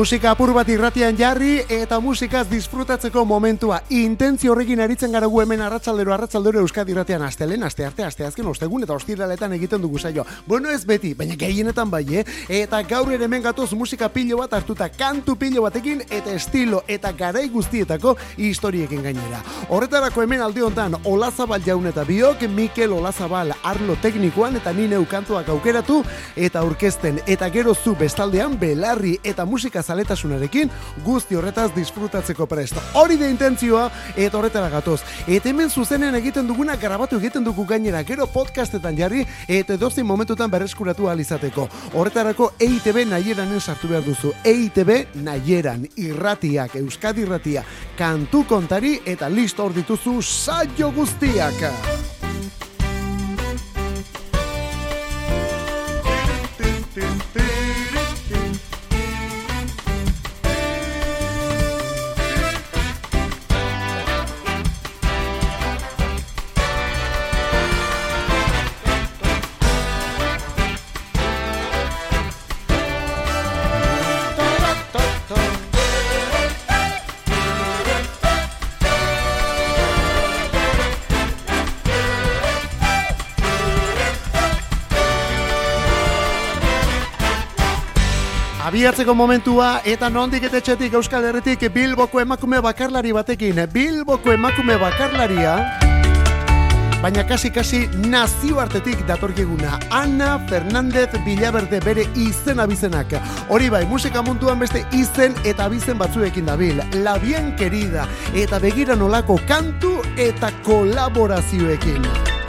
Musika apur bat irratian jarri eta musikaz disfrutatzeko momentua. Intentzio horrekin aritzen gara gu hemen arratsaldero arratsaldero Euskadi irratian astelen, aste arte, aste azken, ostegun eta ostiraletan egiten dugu saio. Bueno, ez beti, baina gehienetan bai, eh? Eta gaur ere hemen gatoz musika pilo bat hartuta, kantu pilo batekin eta estilo eta garai guztietako historiekin gainera. Horretarako hemen alde hontan Olazabal jaun eta biok, Mikel Olazabal arlo teknikoan eta nine kantuak aukeratu eta aurkezten eta gero zu bestaldean belarri eta musika zaletasunarekin guzti horretaz disfrutatzeko prest. Hori de intentzioa eta horretara gatoz. Eta hemen zuzenen egiten duguna grabatu egiten dugu gainera gero podcastetan jarri eta dozin momentutan berreskuratu alizateko. Horretarako EITB nahieranen sartu behar duzu. EITB nahieran irratiak, euskadi irratia, kantu kontari eta listo hor dituzu saio guztiak. Abiatzeko momentua eta nondik eta etxetik Euskal Herretik Bilboko emakume bakarlari batekin. Bilboko emakume bakarlaria, baina kasi-kasi nazioartetik datorkiguna. Ana Fernandez Villaverde bere izen abizenak. Hori bai, musika munduan beste izen eta abizen batzuekin dabil. La bien querida eta begira nolako kantu eta kolaborazioekin.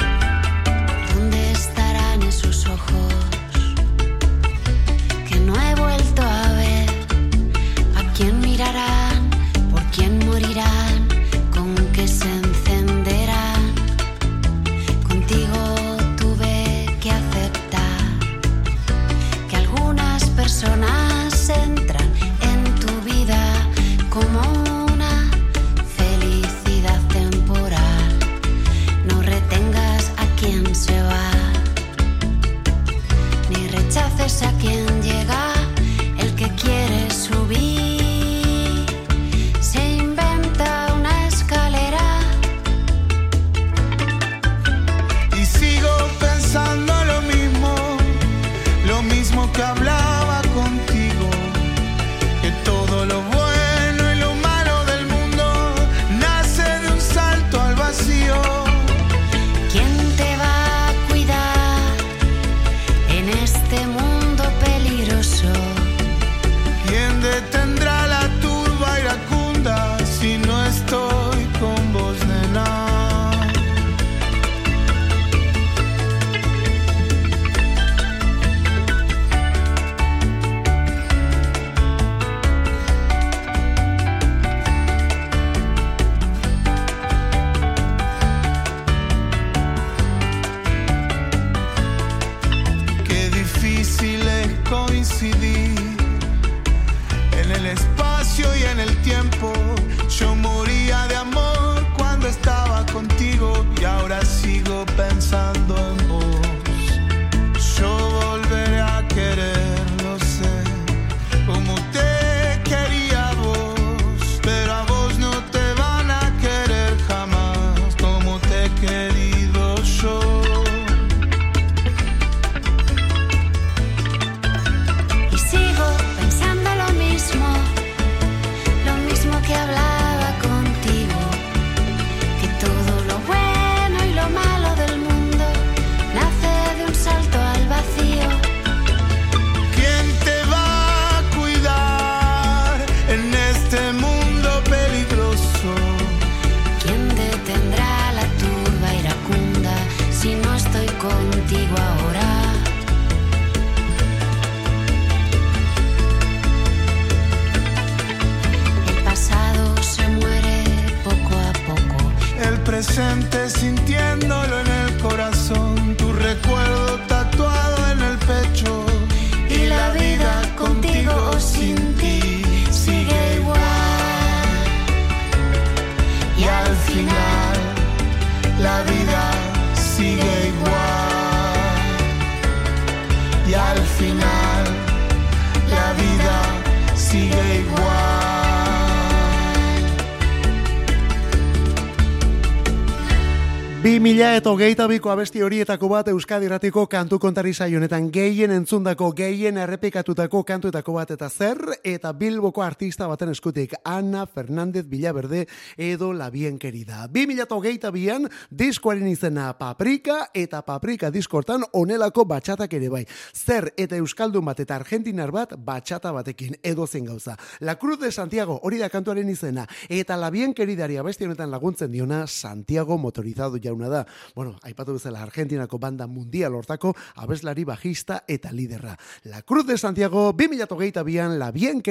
Eta hogeita biko abesti horietako bat Euskadi Ratiko kantu kontari honetan. Gehien entzundako, gehien errepikatutako kantuetako bat eta zer, eta Bilboko artista baten eskutik, Ana Fernández Villaverde edo La Bien Querida. Bi mila eta hogeita bian, diskoaren izena Paprika, eta Paprika diskortan onelako batxatak ere bai. Zer eta Euskaldun bat eta Argentinar bat batxata batekin, edo zen gauza. La Cruz de Santiago, hori da kantuaren izena, eta La Bien Queridari abesti honetan laguntzen diona Santiago motorizado ja jauna da. Bueno, aipatu bezala Argentinako banda mundial hortako abeslari bajista eta liderra. La Cruz de Santiago 2022an La Bien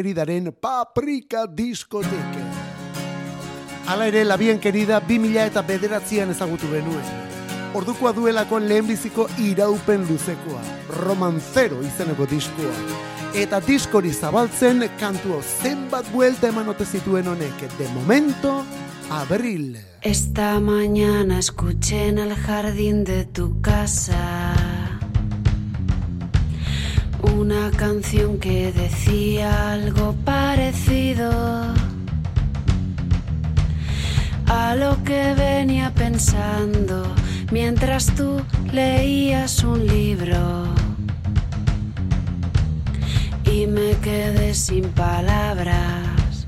Paprika diskoteke. Hala ere, La Bien Querida 2000 eta bederatzean ezagutu benuen. Ordukoa duelako lehenbiziko iraupen luzekoa, romanzero izeneko diskoa. Eta diskori zabaltzen kantuo zenbat buelta eman zituen honek, de momento, abril. Esta mañana escuché en el jardín de tu casa una canción que decía algo parecido a lo que venía pensando mientras tú leías un libro. Y me quedé sin palabras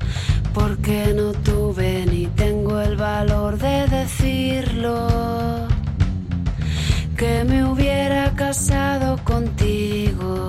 porque no tuve ni tengo el valor de decirlo. Que me hubiera casado contigo,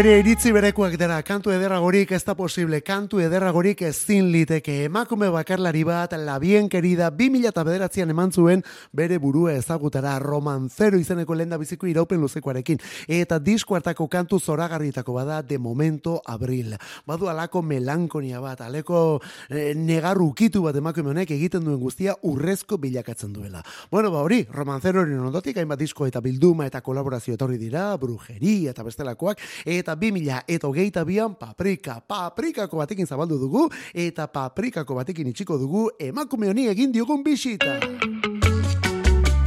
Geuere iritzi berekoak dira, kantu ederragorik ez da posible, kantu ederragorik ezin liteke. Emakume bakarlari bat, la bien querida, bi mila eta bederatzean eman zuen bere burua ezagutara romanzero izeneko lenda biziko iraupen luzekoarekin. Eta disko hartako kantu zoragarritako bada de momento abril. Badu alako melankonia bat, aleko eh, negarrukitu bat emakume honek egiten duen guztia urrezko bilakatzen duela. Bueno, ba hori, romanzero hori ondotik, hainbat disko eta bilduma eta kolaborazio etorri dira, brujeria eta bestelakoak, eta bi mila eta hogeita bian paprika, paprikako batekin zabaldu dugu, eta paprikako batekin itxiko dugu emakume honi egin diogun bisita.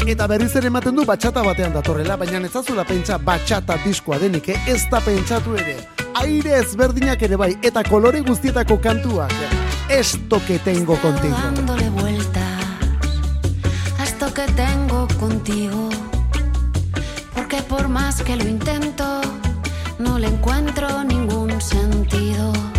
Eta berriz ere ematen du batxata batean datorrela, baina ez azula pentsa batxata diskoa denik, eh? ez da pentsatu ere. Aire ezberdinak ere bai, eta kolore guztietako kantuak. Esto que tengo contigo. Dándole vueltas, esto que tengo contigo. Porque por más que lo intento, no le encuentro ningún sentido.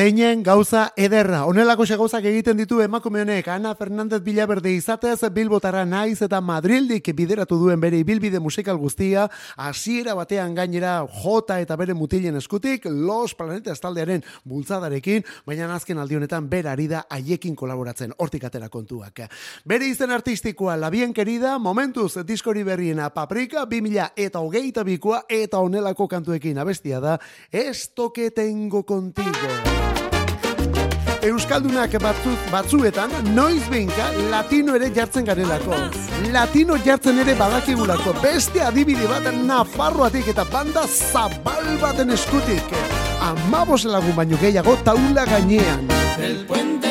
Zeinen gauza ederra. Honelako gauzak egiten ditu emakume honek Ana Fernandez Villaverde izatez Bilbotara naiz eta Madrildik bideratu duen bere ibilbide musikal guztia hasiera batean gainera jota eta bere mutilen eskutik Los Planetas taldearen bultzadarekin, baina azken aldi honetan berari da haiekin kolaboratzen hortik atera kontuak. Bere izen artistikoa La Bien Querida, momentuz diskori berriena Paprika 2000 eta hogeita bikoa eta honelako kantuekin abestia da Esto que tengo contigo. Euskaldunak batzu, batzuetan, noiz behinka, latino ere jartzen garelako. Latino jartzen ere badakigulako. Beste adibide bat Nafarroatik eta banda zabal baten eskutik. Amabos lagun baino gehiago taula gainean. El puente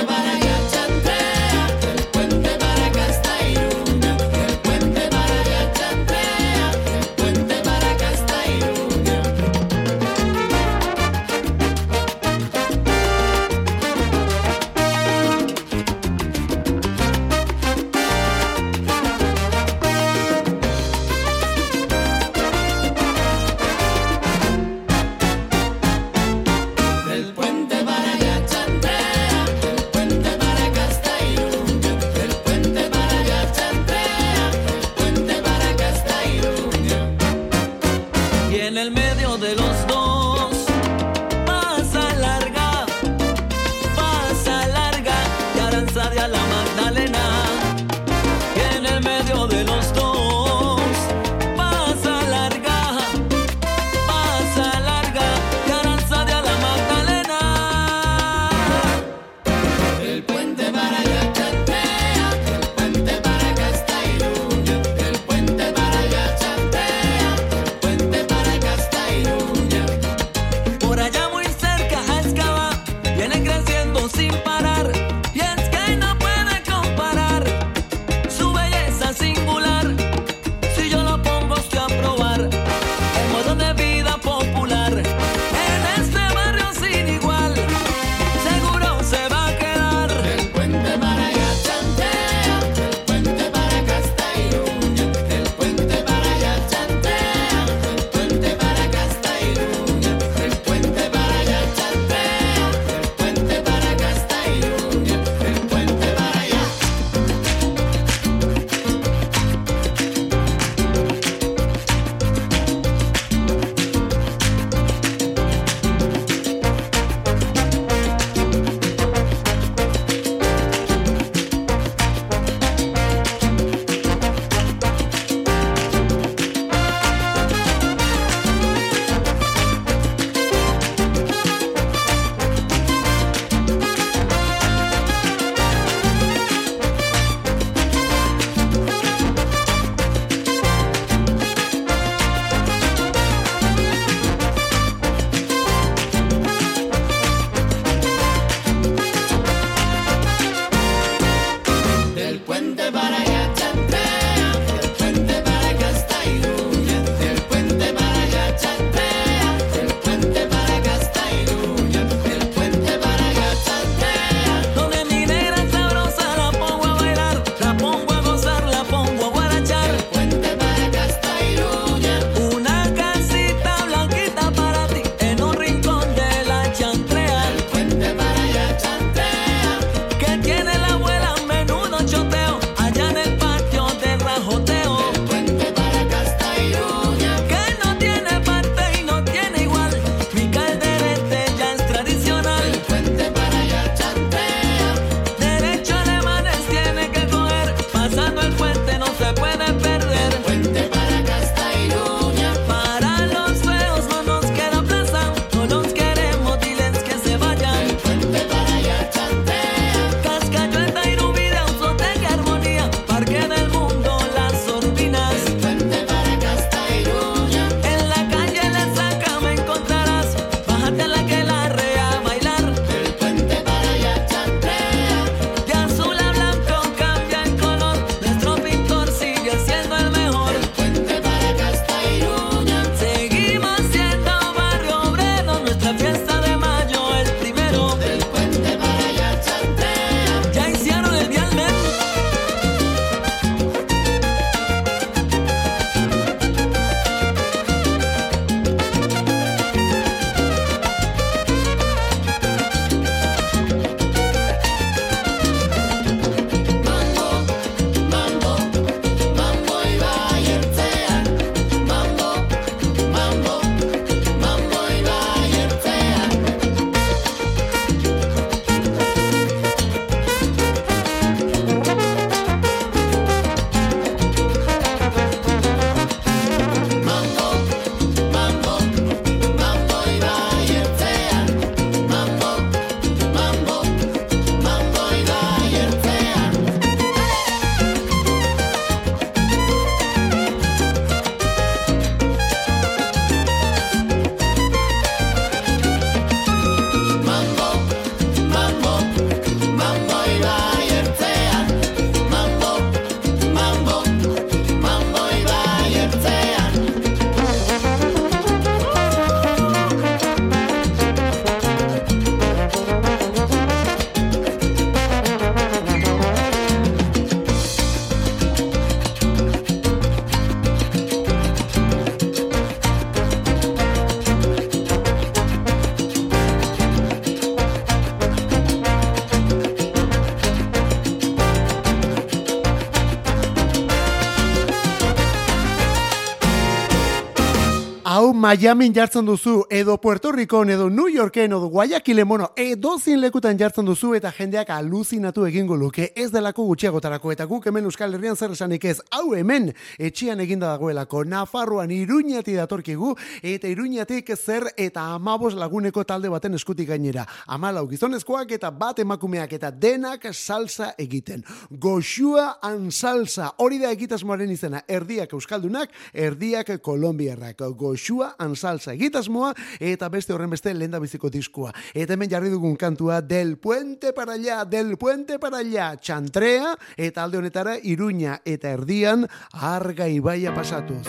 Miami jartzen duzu, edo Puerto Rico, edo New Yorken, edo Guayaquile, mono, edo zin lekutan jartzen duzu, eta jendeak aluzinatu egingo luke, ez delako gutxiagotarako, eta guk hemen Euskal Herrian zer esanik ez, hau hemen, etxian eginda dagoelako, Nafarroan iruñati datorkigu, eta iruñatik zer eta amabos laguneko talde baten eskutik gainera. Amalau gizonezkoak eta bat emakumeak eta denak salsa egiten. Goxua an salsa, hori da egitasmoaren izena, erdiak euskaldunak, erdiak kolombiarrak. Goxua an salsa egitasmoa, eta beste horren beste lenda biziko diskua. Eta hemen jarri dugun kantua del puente para allá, del puente para allá, txantrea, eta alde honetara iruña eta erdian arga ibaia pasatuz.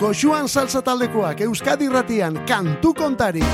Goxuan salsa taldekoak Euskadi Ratian kantu kontari.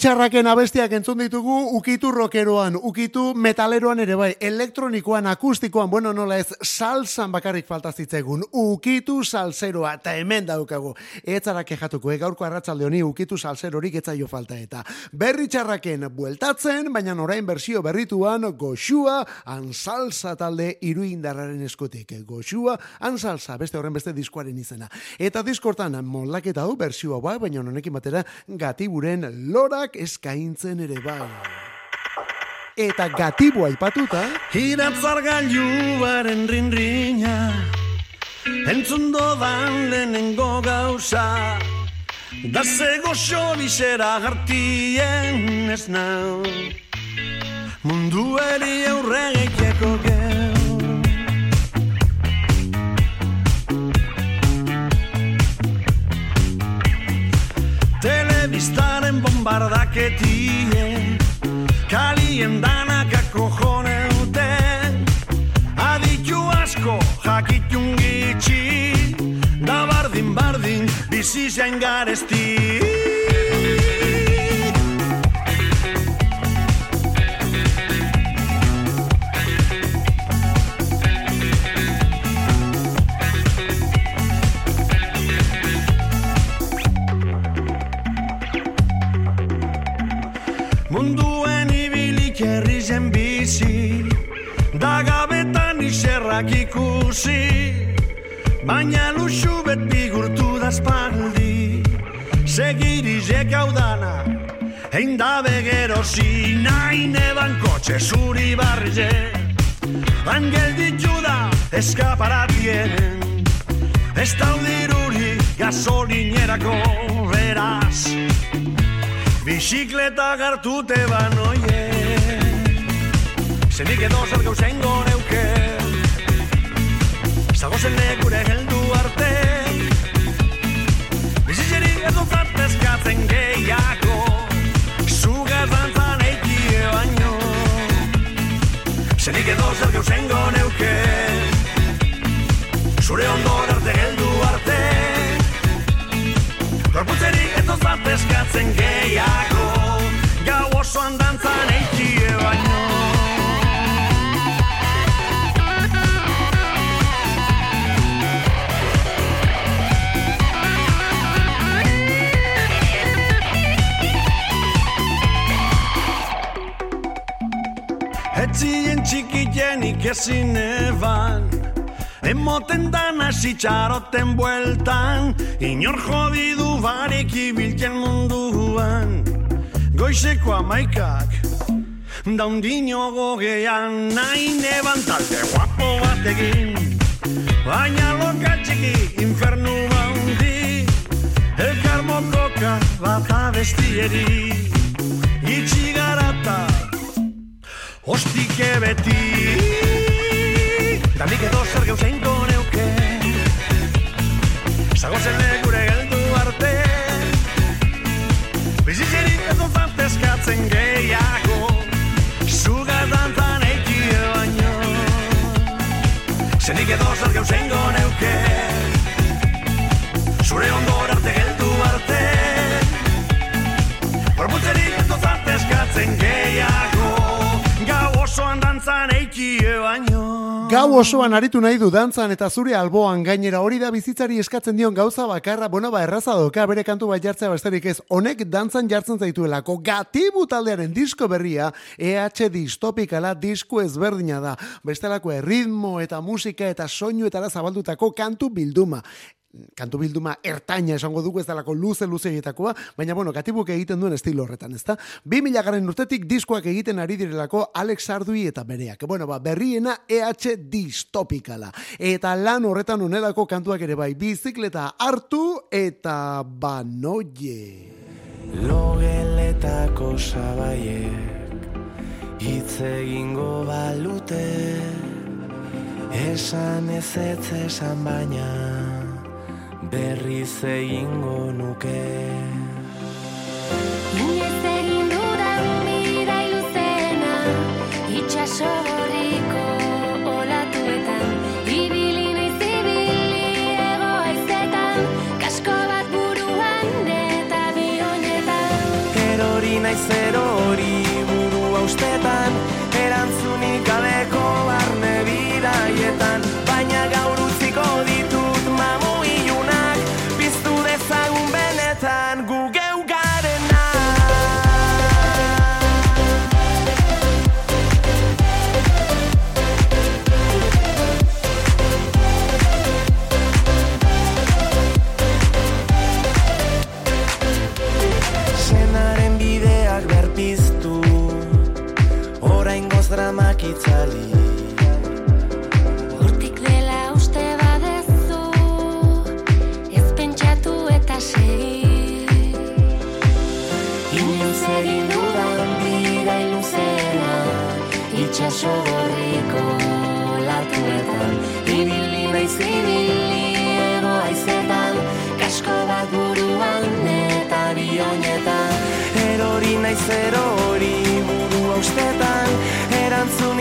Txarraken abestiak entzun ditugu ukitu rokeroan, ukitu metaleroan ere bai, elektronikoan, akustikoan, bueno, nola ez, salsan bakarrik falta zitzegun, ukitu salseroa, eta hemen daukagu. Etzara kejatuko, e, gaurko arratsalde honi ukitu salserorik etzaio falta eta. Berri txarraken bueltatzen, baina orain bersio berrituan, goxua, ansalsa talde iruindarraren eskutik. Goxua, ansalsa, beste horren beste diskoaren izena. Eta diskortan, moldaketa du, bersioa bai, baina honekin batera, gatiburen lorak eskaintzen ere bai. Eta gatibu aipatuta, Iratzar gailuaren rinrina Entzun dodan lehenengo gauza. Da zego xobixera hartien ez nau. Mundu eri aurre egiteko Telebistaren bombardaketie Kalien danakako joneute Aditu asko jakitun gitxi Da bardin bardin bizi zain garesti iserrak ikusi Baina luxu bet bigurtu da spaldi Segirizek hau dana Hein da begerosi Nahi neban kotxe zuri barrize Angel ditu da eskaparatien Ez daudiruri gasolinerako beraz. Bizikleta gartute banoie Zenik edo zer gauzengo neuke Zagozen lekure heldu arte. Bizitzeri edo zartezkatzen gehiago Zuga zantzan eikie baino. Zenik edo zer gauzengo neuke Zure ondor arte heldu arte. Gorputzeri eto zartezkatzen gehiago Gau osoan dantzan eikie txikienik ezin eban Emoten dan hasi txaroten bueltan Inor jodidu barek ibiltzen munduan. Goizeko amaikak Daundino gogean Nahi neban talde guapo batekin Baina loka txiki infernu baundi Elkar mokoka bat abestieri Itxi garata Ostike beti Danik edo zer gauzein neuke. Zagozen legure geldu arte. Bizitzeri edo zantezkatzen gehiago. Zuga dantzan eikie baino. Zenik edo zer gauzein neuke. Zure ondor arte geldu arte. Gorputzerik edo zantezkatzen gehiago Gau osoan aritu nahi du dantzan eta zure alboan gainera hori da bizitzari eskatzen dion gauza bakarra, bueno ba erraza doka bere kantu bat jartzea besterik ez, honek dantzan jartzen zaituelako, gatibu taldearen disko berria, EH distopikala disko ezberdina da, bestelako erritmo eta musika eta soinu eta zabaldutako kantu bilduma kantu bilduma ertaina esango dugu ez dalako luze luzeietakoa, baina bueno, katibuk egiten duen estilo horretan, ezta? 2000 garen urtetik diskoak egiten ari direlako Alex Ardui eta bereak. Bueno, ba, berriena EH distopikala. Eta lan horretan onelako kantuak ere bai, bizikleta hartu eta banoie. Logeletako sabaiek hitz egingo balute Esan ez ez esan baina berriz egingo nuke. Inoiz egin dudan bidai luzena Itxaso gorriko olatuetan. Ibili naiz ibili ego haizetan Kasko bat buruan eta bionetan Erori naiz erori burua ustetan Erantzunik gabeko naiz erori burua ustetan Erantzunik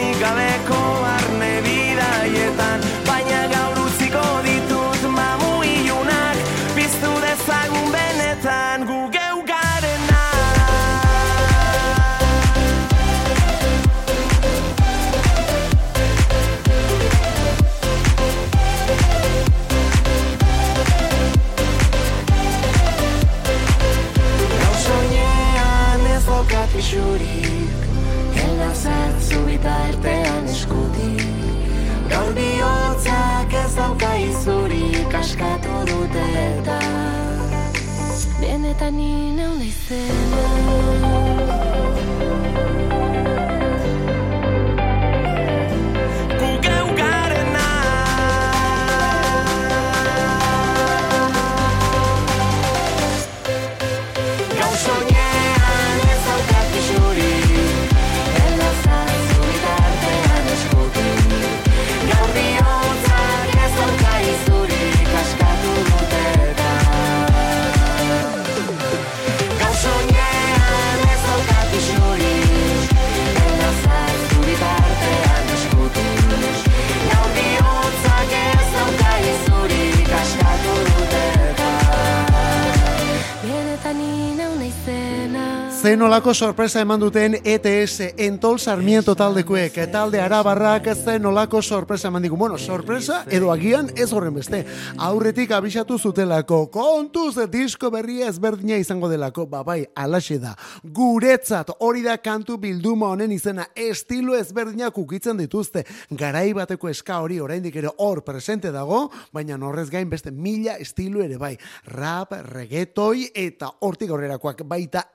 Zenolako sorpresa eman duten ETS Entol Sarmiento taldekuek talde arabarrak zenolako sorpresa eman digu. Bueno, sorpresa edo agian ez horren beste. Aurretik abisatu zutelako kontuz disko berria ezberdina izango delako. Ba bai, alaxe da. Guretzat hori da kantu bilduma honen izena estilo ezberdinak ukitzen dituzte. Garai bateko eska hori oraindik ere hor presente dago, baina horrez gain beste mila estilo ere bai. Rap, reggaetoi eta hortik aurrerakoak baita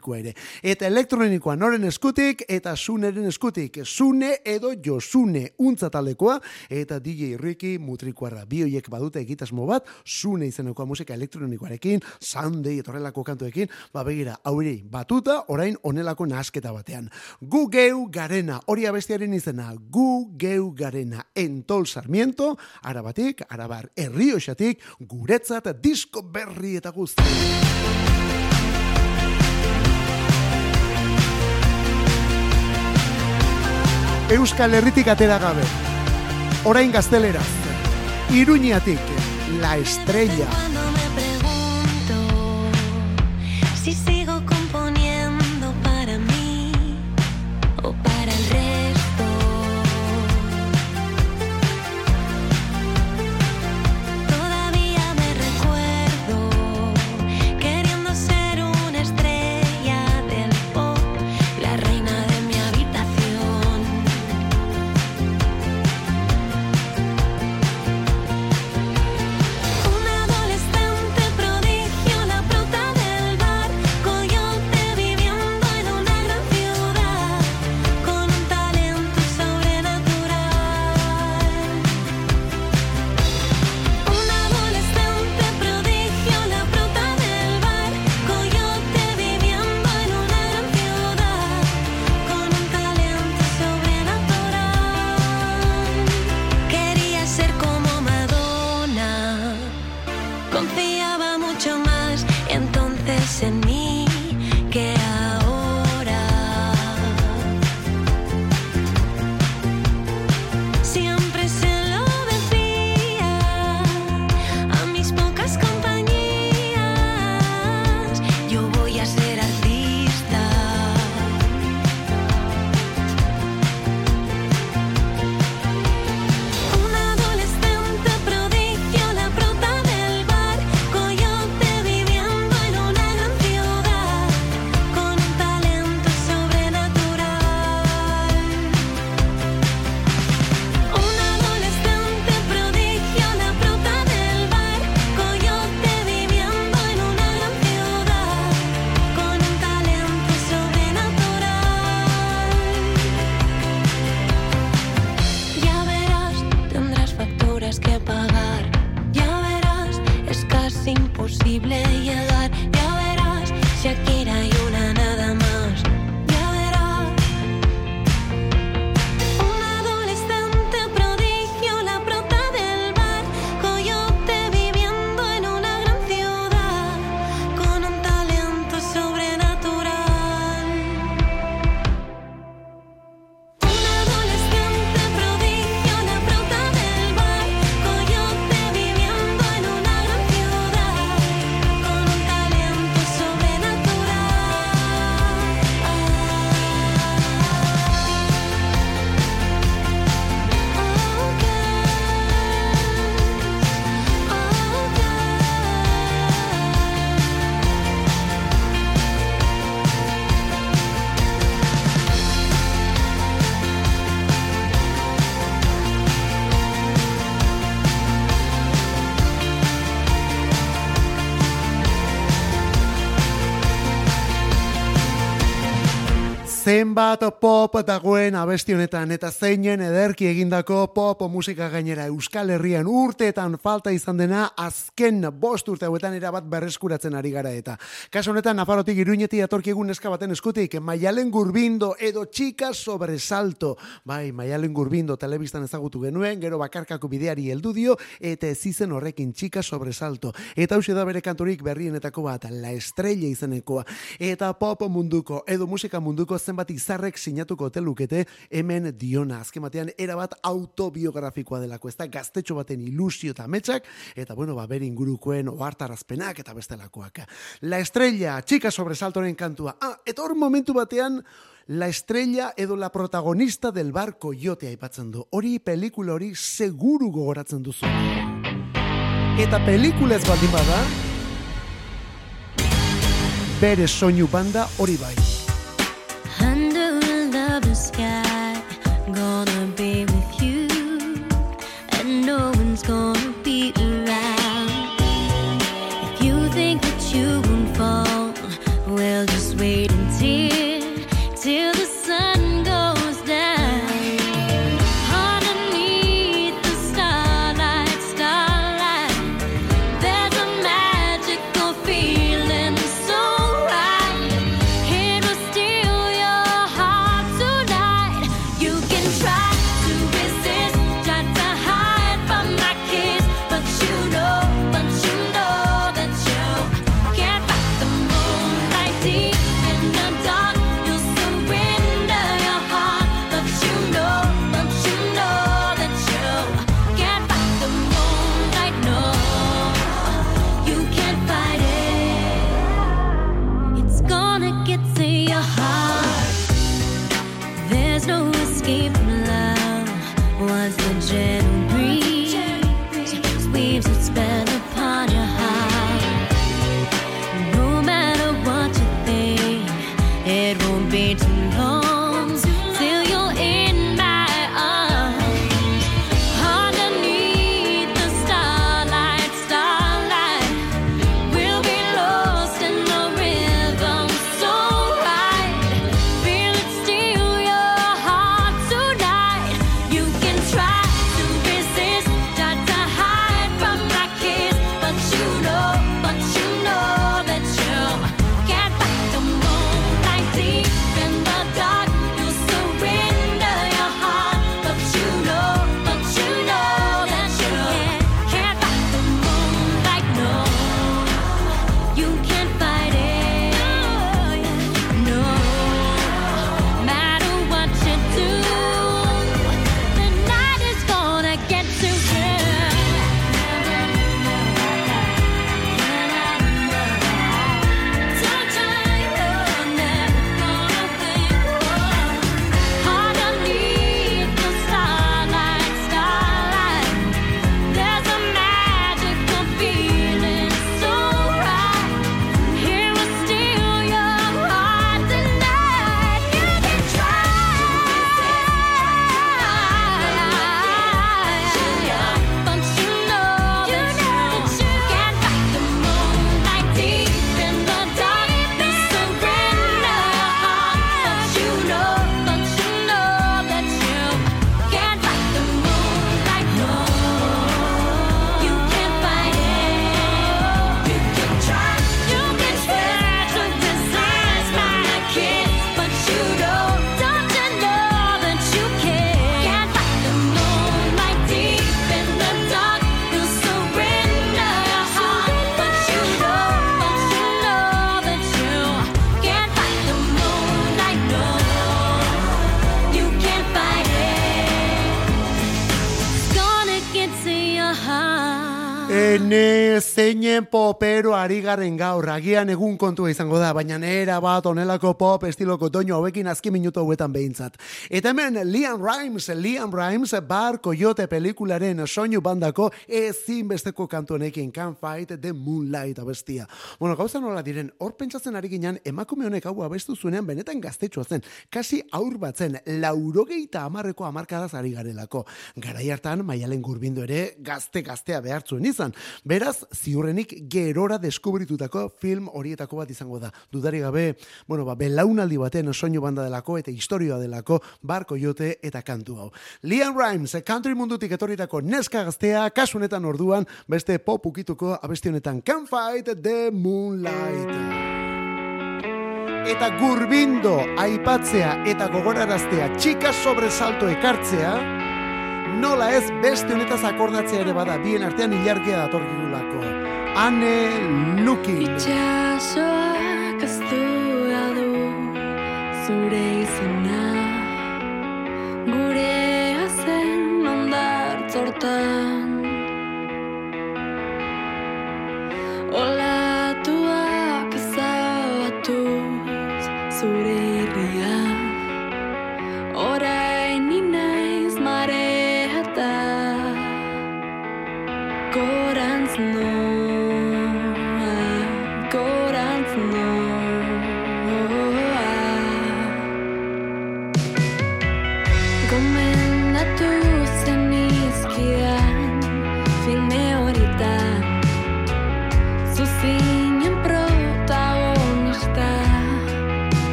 elektronikoa ere. Eta elektronikoa noren eskutik eta suneren eskutik. Sune edo josune untza taldekoa eta DJ Ricky mutrikuarra. Bi hoiek badute egitasmo bat, sune izenekoa musika elektronikoarekin, Sunday eta horrelako kantuekin, ba begira, haurei batuta, orain onelako nahasketa batean. Gu geu garena, hori abestiaren izena, gu geu garena, entol sarmiento, arabatik, arabar herrioxatik, guretzat disko berri eta guzti. Euskal Herritik atera gabe. Orain gazteleraz. Iruñatik, La Estrella. Si same Zenbat pop dagoen abesti honetan eta zeinen ederki egindako pop musika gainera Euskal Herrian urteetan falta izan dena azken bost urte hauetan erabat berreskuratzen ari gara eta. Kaso honetan Nafarotik iruñeti atorkiegun neska baten eskutik Maialen Gurbindo edo Txika Sobresalto. Bai, Maialen Gurbindo telebistan ezagutu genuen, gero bakarkako bideari heldu dio eta ez izen horrekin Txika Sobresalto. Eta hausia da bere kanturik berrienetako bat, La Estrella izenekoa. Eta pop munduko edo musika munduko zenbat izarrek sinatuko ote lukete hemen diona. Azken batean erabat autobiografikoa delako, ez da gaztetxo baten ilusio eta ametsak, eta bueno, ba, bere ingurukoen ohartarazpenak eta bestelakoak. La Estrella, txika sobresaltoren kantua. Ah, eta hor momentu batean, La estrella edo la protagonista del bar Coyote aipatzen du. Hori pelikula hori seguru gogoratzen duzu. Eta pelikula ez baldin bada, bere soinu banda hori bai. Sky, gonna be with you, and no one's gonna agian egun kontua izango da, baina nera bat onelako pop estiloko doino hauekin azki minutu hauetan behintzat. Eta hemen Liam Rimes, Liam Rimes, Bar Coyote pelikularen soinu bandako ezinbesteko kantu honekin, Can't Fight the Moonlight abestia. Bueno, gauza nola diren, hor pentsatzen ari ginen, emakume honek hau abestu zuenean benetan gaztetxoa zen, kasi aur bat zen, laurogeita amarreko amarkadaz ari garelako. Garai hartan, maialen gurbindu ere, gazte-gaztea behartzuen izan. Beraz, ziurrenik gerora deskubritutako film horietako bat izango da. Dudari gabe, bueno, ba, belaunaldi baten soinu banda delako eta historioa delako barko jote eta kantu hau. Liam Rimes, country mundutik etorritako neska gaztea, kasunetan orduan, beste pop ukituko abesti honetan Can Fight the Moonlight. Eta gurbindo aipatzea eta gogoraraztea txika sobresalto ekartzea, nola ez beste honetaz akordatzea ere bada, bien artean ilargia datorkigulako. Ane Lukin. Itxasoak ez duela du zure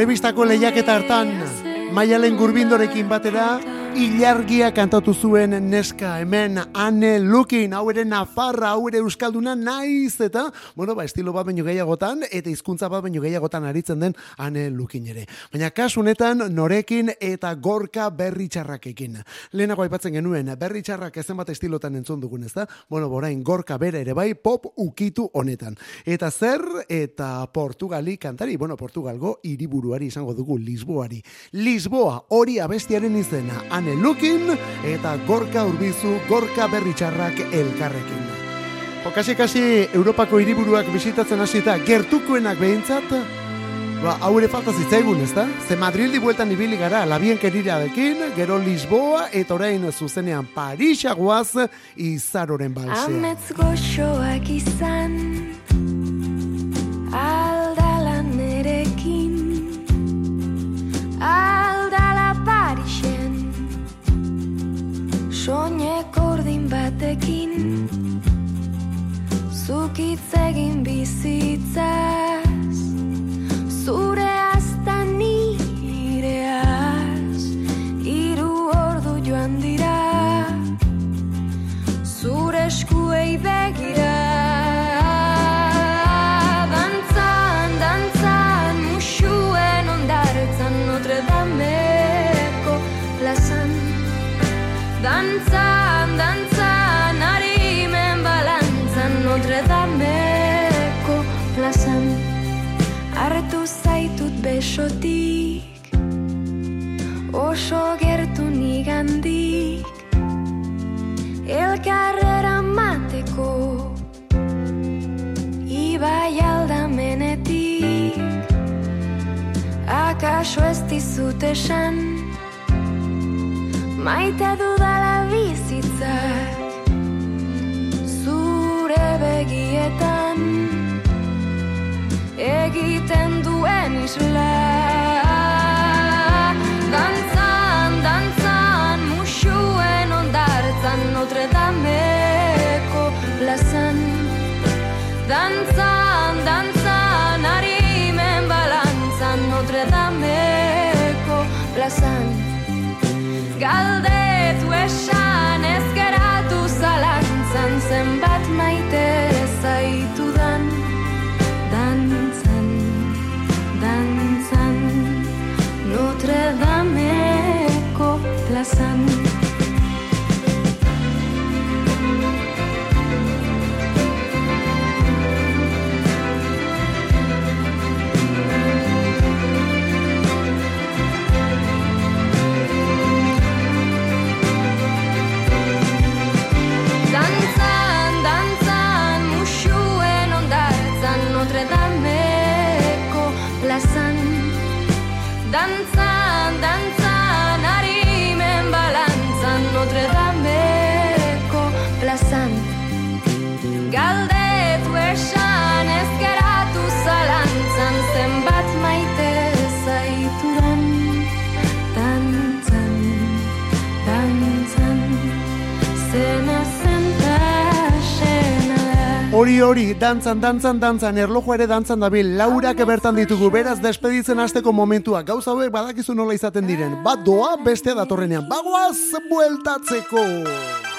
Telebistako lehiaketa hartan, Maialen Gurbindorekin batera, ilargia kantatu zuen neska hemen ane lukin, hau ere nafarra, hau ere euskalduna naiz, eta, bueno, ba, estilo bat baino gehiagotan, eta hizkuntza bat baino gehiagotan aritzen den ane lukin ere. Baina kasunetan norekin eta gorka berri txarrakekin. Lehenago aipatzen genuen, berri txarrak ezen bat estilotan entzun dugun, ez da? Bueno, borain, gorka bere ere bai, pop ukitu honetan. Eta zer, eta Portugali kantari, bueno, Portugalgo hiriburuari izango dugu, Lisboari. Lisboa, hori abestiaren izena, ane lukin, eta gorka urbizu, gorka berri txarrak elkarrekin. Okasi-kasi Europako hiriburuak bisitatzen hasita gertukoenak behintzat, ba, hau ere falta zitzaigun, ez da? Ze Madrildi bueltan ibili gara, labien keriradekin, gero Lisboa, eta orain zuzenean Parisa guaz, izaroren balsea. Amets goxoak izan Aldala nerekin Aldala Soinek ordin batekin Zukitz egin bizitzaz. Zure azta nireaz Hiru ordu joan dira. Zure eskuei begira besotik Oso gertu nigandik elkarrera mateko Ibai aldamenetik. Akaso ez dizut esan Maite dudala bizitzak Zure begietan Egiten duen isla Dantzan, dantzan, harimen balantzan Notre Dameko plazan. Galdetu esan Hori hori, dantzan, dantzan, dantzan, erlojoa ere dantzan dabil, laurak bertan ditugu, beraz despeditzen hasteko momentua, gauza hauek badakizu nola izaten diren, bat doa beste datorrenean, bagoaz bueltatzeko!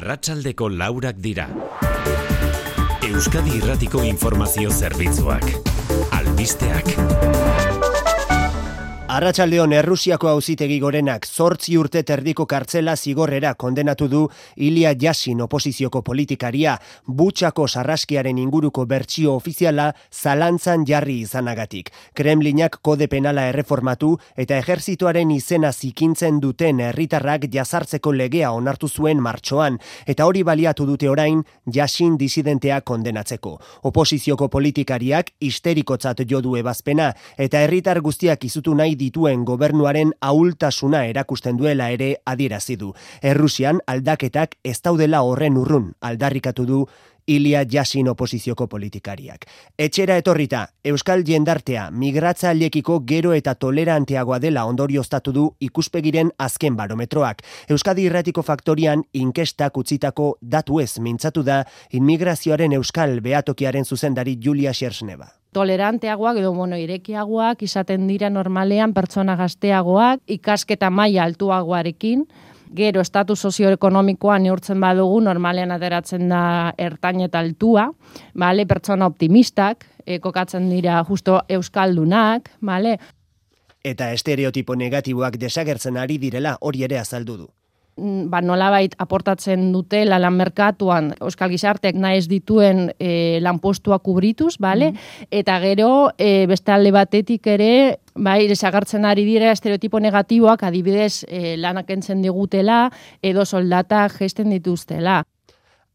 Arratsaldeko laurak dira. Euskadi Irratiko Informazio Zerbitzuak. Albisteak. Arratsaldeon Errusiako auzitegi gorenak zortzi urte terdiko kartzela zigorrera kondenatu du Ilia Jasin oposizioko politikaria butxako sarraskiaren inguruko bertsio ofiziala zalantzan jarri izanagatik. Kremlinak kode penala erreformatu eta ejerzitoaren izena zikintzen duten herritarrak jazartzeko legea onartu zuen martxoan eta hori baliatu dute orain Jasin disidentea kondenatzeko. Oposizioko politikariak histerikotzat jo du ebazpena eta herritar guztiak izutu nahi dituen gobernuaren ahultasuna erakusten duela ere adierazi du. Errusian aldaketak ez daudela horren urrun aldarrikatu du Ilia Jasin oposizioko politikariak. Etxera etorrita, Euskal Jendartea migratzaileekiko gero eta toleranteagoa dela ondorioztatu du ikuspegiren azken barometroak. Euskadi Irratiko Faktorian inkestak utzitako datu ez mintzatu da inmigrazioaren Euskal Beatokiaren zuzendari Julia Xersneba toleranteagoak edo bueno, irekiagoak izaten dira normalean pertsona gazteagoak, ikasketa maila altuagoarekin, gero estatu sozioekonomikoa neurtzen badugu normalean ateratzen da ertain eta altua, bale, pertsona optimistak, e, kokatzen dira justo euskaldunak, bale, Eta estereotipo negatiboak desagertzen ari direla hori ere azaldu du. Mm, ba, nolabait aportatzen dute lan merkatuan Euskal Gizartek naiz dituen e, lanpostuak kubrituz, bale? Eta gero e, beste alde batetik ere bai desagertzen ari dira estereotipo negatiboak adibidez e, lanak entzen digutela edo soldatak gesten dituztela.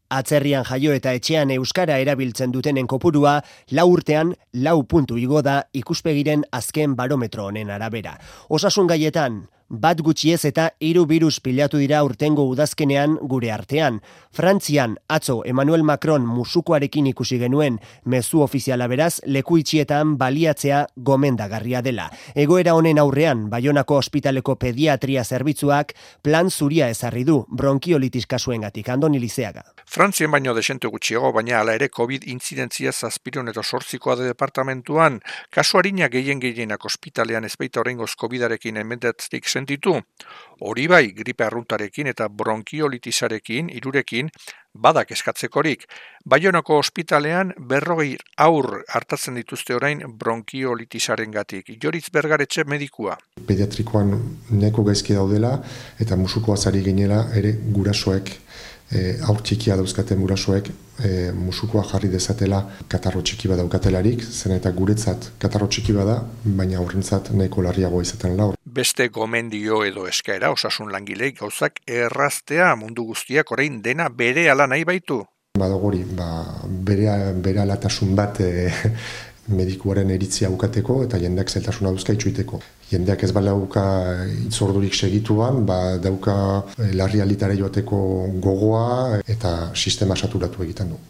Atzerrian jaio eta etxean euskara erabiltzen dutenen kopurua lau urtean lau puntu igo da ikuspegiren azken barometro honen arabera. Osasun gaietan, bat gutxiez eta hiru virus pilatu dira urtengo udazkenean gure artean. Frantzian, atzo Emmanuel Macron musukoarekin ikusi genuen mezu ofiziala beraz leku itxietan baliatzea gomendagarria dela. Egoera honen aurrean, Baionako ospitaleko pediatria zerbitzuak plan zuria ezarri du bronkiolitis kasuengatik Andoni Lizeaga. Frantzien baino desente gutxiago, baina hala ere COVID intzidentzia zazpiron eta sortzikoa de departamentuan, kasu harina gehien gehienak ospitalean ez baita horrengoz COVID-arekin emendatzik sentitu. Hori bai, gripe arruntarekin eta bronkiolitisarekin, irurekin, badak eskatzekorik. Baionako ospitalean berrogei aur hartatzen dituzte orain bronkiolitisaren gatik. Joritz Bergaretxe medikua. Pediatrikoan neko gaizki daudela eta musukoa zari ginela ere gurasoek e, aur txikia dauzkaten gurasoek e, musukoa jarri dezatela katarro txiki bat daukatelarik, zen eta guretzat katarro txiki bada, baina aurrentzat nahiko larriagoa izaten laur. Beste gomendio edo eskaera osasun langilei gauzak erraztea mundu guztiak orain dena bere ala nahi baitu. Badogori, ba, bere, bere alatasun bat e, medikuaren eritzia bukateko eta jendeak zeltasuna duzka itxuiteko. Jendeak ez bala dauka itzordurik segituan, ba, dauka eh, larri alitare joateko gogoa eta sistema saturatu egiten du.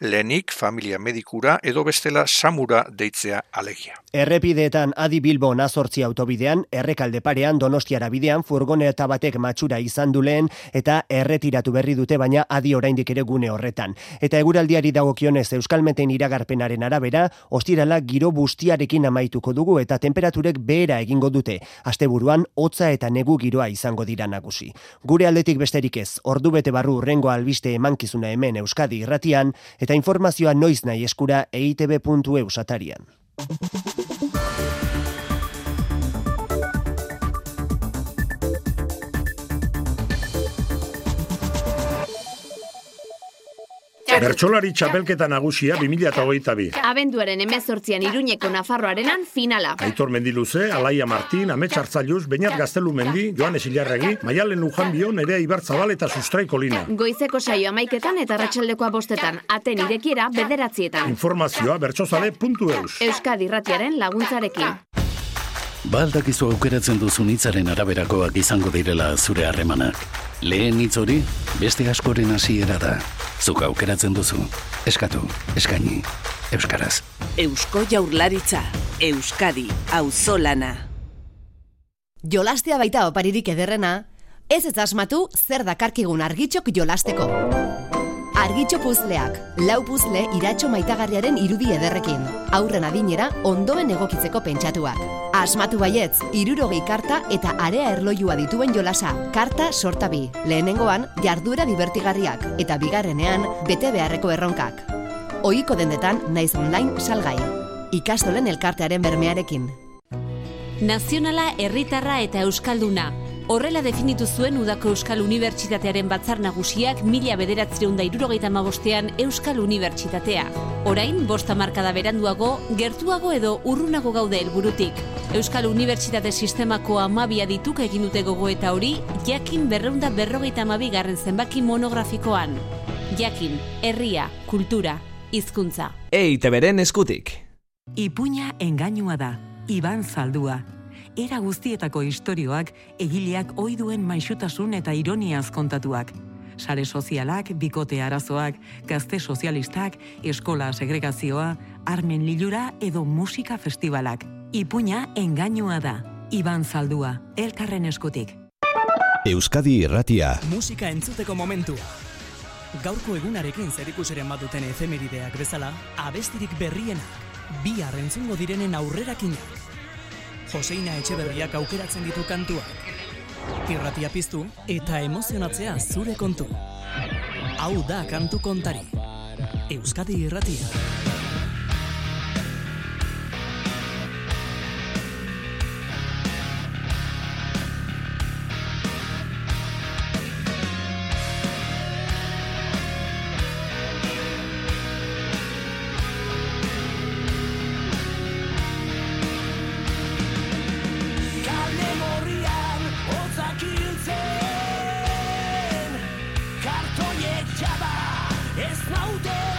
Lehenik, familia medikura edo bestela samura deitzea alegia. Errepideetan Adi Bilbo nazortzi autobidean, errekalde parean Donostiara bidean furgoneta batek matxura izan du lehen eta erretiratu berri dute baina Adi oraindik ere gune horretan. Eta eguraldiari dagokionez Euskalmeten iragarpenaren arabera, ostirala giro bustiarekin amaituko dugu eta temperaturek behera egingo dute. Asteburuan hotza eta negu giroa izango dira nagusi. Gure aldetik besterik ez, ordu bete barru urrengo albiste emankizuna hemen Euskadi irratian eta informazioa noiz nahi eskura E eitb.eus Bertsolari txapelketa nagusia 2022. Abenduaren emezortzian Iruñeko Nafarroarenan finala. Aitor Mendiluze, Alaia Martin, Amets Artzailuz, Beñat Gaztelu Mendi, Joanes Ilarregi, Maialen Ujanbio, Nerea Ibarzabal eta Sustraiko Lina. Goizeko saio amaiketan eta ratxaldekoa bostetan. Aten irekiera bederatzietan. Informazioa bertsozale.eus. Euskadi irratiaren laguntzarekin. Baldakizu aukeratzen duzun hitzaren araberakoak izango direla zure harremanak. Lehen hitz hori, beste askoren hasiera da. Zuk aukeratzen duzu. Eskatu, eskaini, euskaraz. Eusko Jaurlaritza, Euskadi, auzolana. Jolastea baita oparirik ederrena, ez ez asmatu zer dakarkigun argitxok jolasteko. Argitxo puzleak, lau puzle iratxo maitagarriaren irudi ederrekin. Aurren adinera ondoen egokitzeko pentsatuak. Asmatu baietz, irurogei karta eta area erloiua dituen jolasa. Karta sorta bi. Lehenengoan, jarduera divertigarriak eta bigarrenean, bete beharreko erronkak. Oiko dendetan, naiz online salgai. Ikastolen elkartearen bermearekin. Nazionala, herritarra eta euskalduna. Horrela definitu zuen Udako Euskal Unibertsitatearen batzar nagusiak mila bederatzireun da irurogeita mabostean Euskal Unibertsitatea. Orain, bosta markada beranduago, gertuago edo urrunago gaude helburutik. Euskal Unibertsitate Sistemako amabia dituk egin dute gogo eta hori, jakin berreunda berrogeita amabi garren zenbaki monografikoan. Jakin, herria, kultura, hizkuntza. EITB-ren eskutik. Ipuña engainua da, Iban Zaldua. Era guztietako istorioak egileak ohi duen maixutasun eta ironiaz kontatuak. Sare sozialak, bikote arazoak, gazte sozialistak, eskola segregazioa, armen lilura edo musika festivalak. Ipuña engainua da, Iban Zaldua, elkarren eskutik. Euskadi Irratia. Musika entzuteko momentua. Gaurko egunarekin zerikusiren bat duten efemerideak bezala, abestirik berrienak, bihar entzungo direnen aurrerakinak. Joseina Etxeberriak aukeratzen ditu kantuak. Irratia piztu eta emozionatzea zure kontu. Hau da kantu kontari. Euskadi Irratia. Txaba ez naute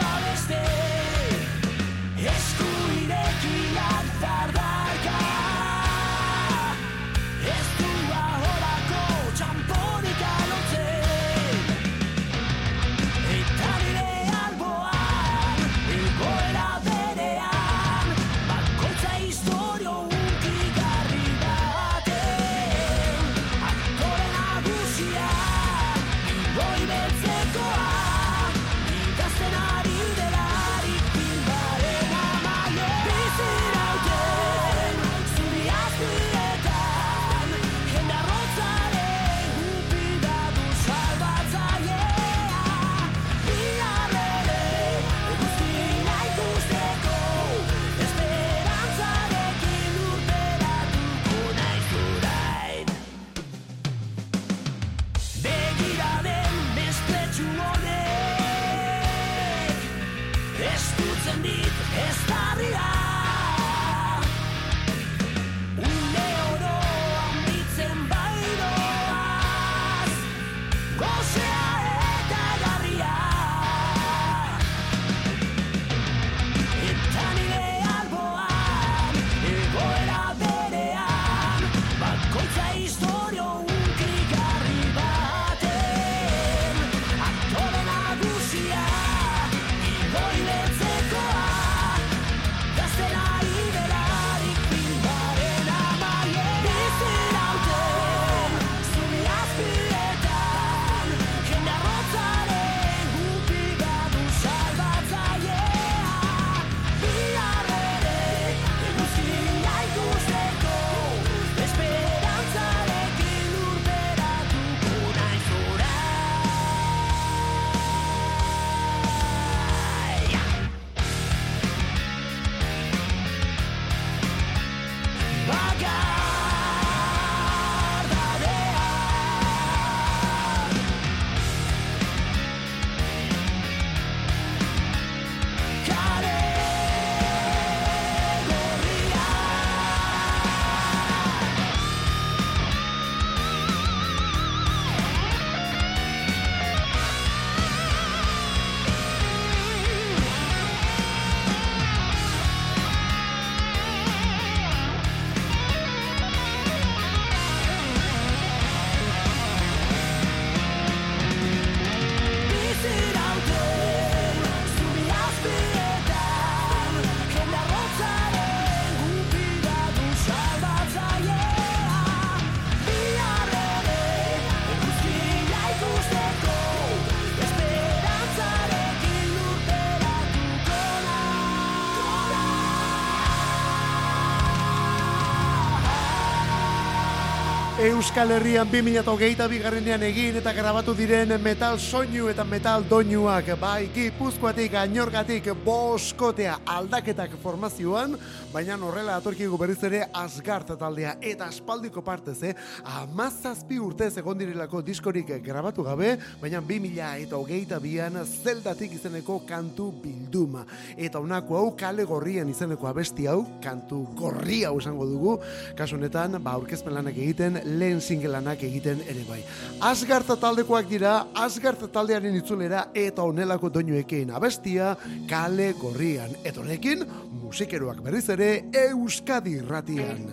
Euskal Herrian 2008 bigarrenean egin eta grabatu diren metal soinu eta metal doinuak. Bai gipuzkoatik ainorgatik boskotea aldaketak formazioan, baina horrela atorkigu berriz ere asgart taldea eta aspaldiko partez, eh? amazazpi urtez egon direlako diskorik grabatu gabe, baina 2000 eta hogeita bian zeldatik izeneko kantu bilduma. Eta honako hau kale gorrian izeneko abesti hau, kantu gorria hau esango dugu, kasu honetan, ba, aurkezpen lanak egiten, lehen single lanak egiten ere bai. Asgard taldekoak dira, Asgard taldearen itzulera eta onelako doinuekin abestia kale gorrian. Eta honekin, musikeroak berriz ere Euskadi ratian.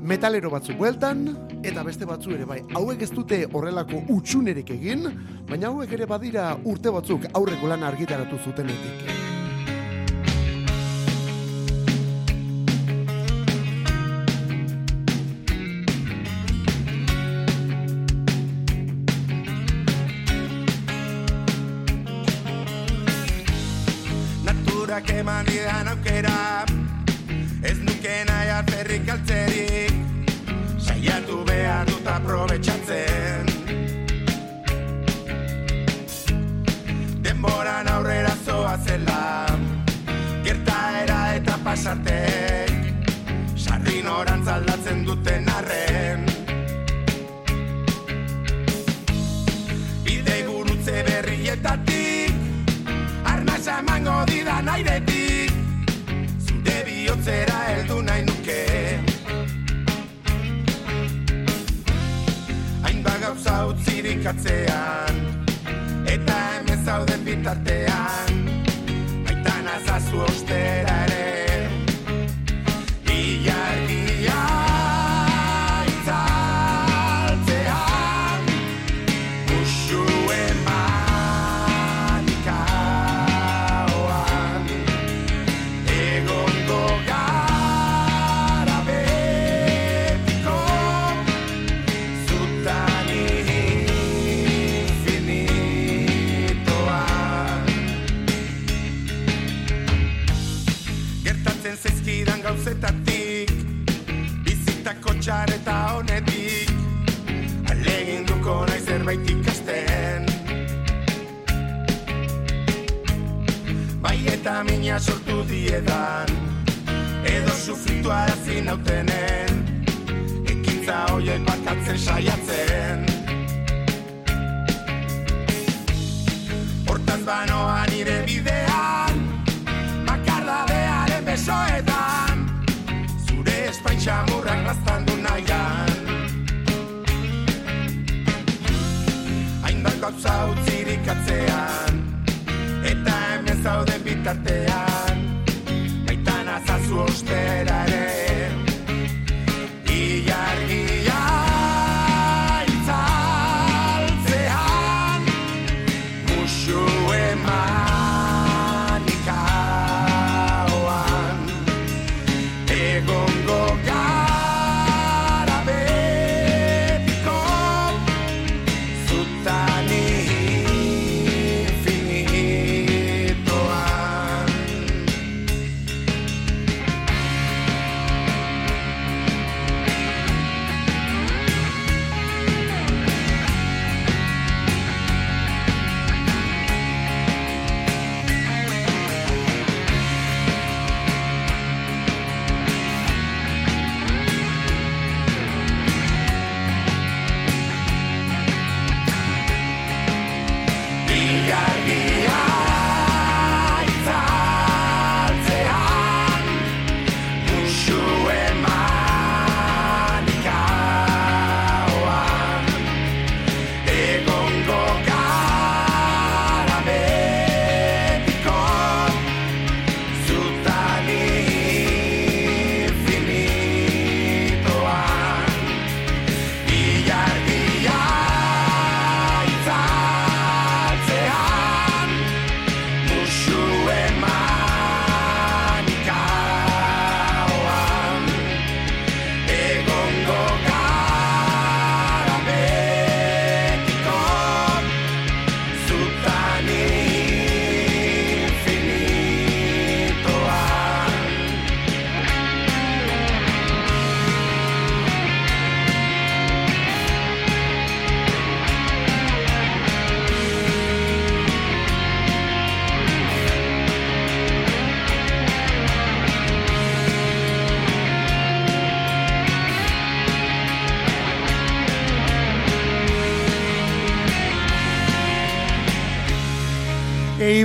Metalero batzu bueltan, eta beste batzu ere bai. Hauek ez dute horrelako utxunerik egin, baina hauek ere badira urte batzuk aurreko lan argitaratu zutenetik. Naturak eman didan aukera utzirik empresaria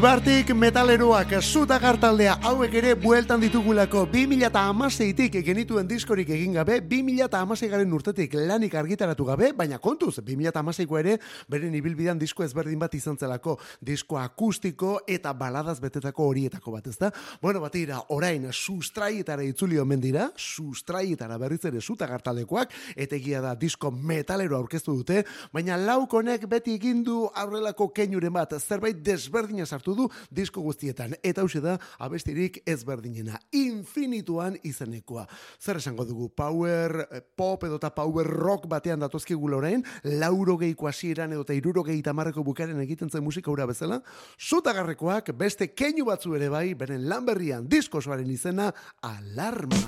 Eibartik metaleroak zuta gartaldea hauek ere bueltan ditugulako 2006tik genituen diskorik egin gabe, 2006 garen urtetik lanik argitaratu gabe, baina kontuz, 2006ko ere beren ibilbidean disko ezberdin bat izan zelako, disko akustiko eta baladaz betetako horietako bat, ezta? Bueno, batira, orain sustraietara itzuli omen dira, sustraietara berriz ere zuta gartaldekoak, eta egia da disko metalero aurkeztu dute, baina laukonek beti egin du aurrelako keinuren bat, zerbait desberdina sartu du disko guztietan, eta hauxe da abestirik ezberdinena, infinituan izenekoa. Zer esango dugu, power eh, pop edo eta power rock batean datozkigula orain, lauro geiko hasieran edo eta iruro gehi tamarreko bukaren egiten zen musika ura bezala, zutagarrekoak beste keinu batzu ere bai, beren lan berrian diskosoaren izena, alarma.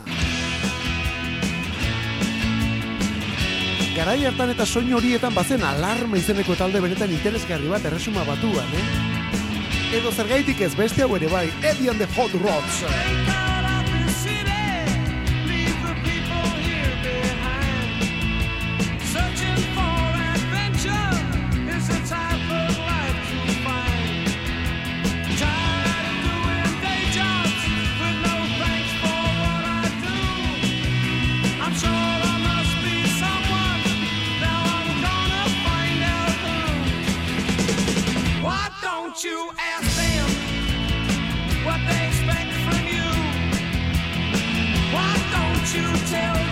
Garai hartan eta soinu horietan bazen alarma izeneko talde benetan interesgarri bat erresuma batuan, eh? Edo zergaitik ez beste hau ere bai, Eddie and the Hot Rods. Searching for you tell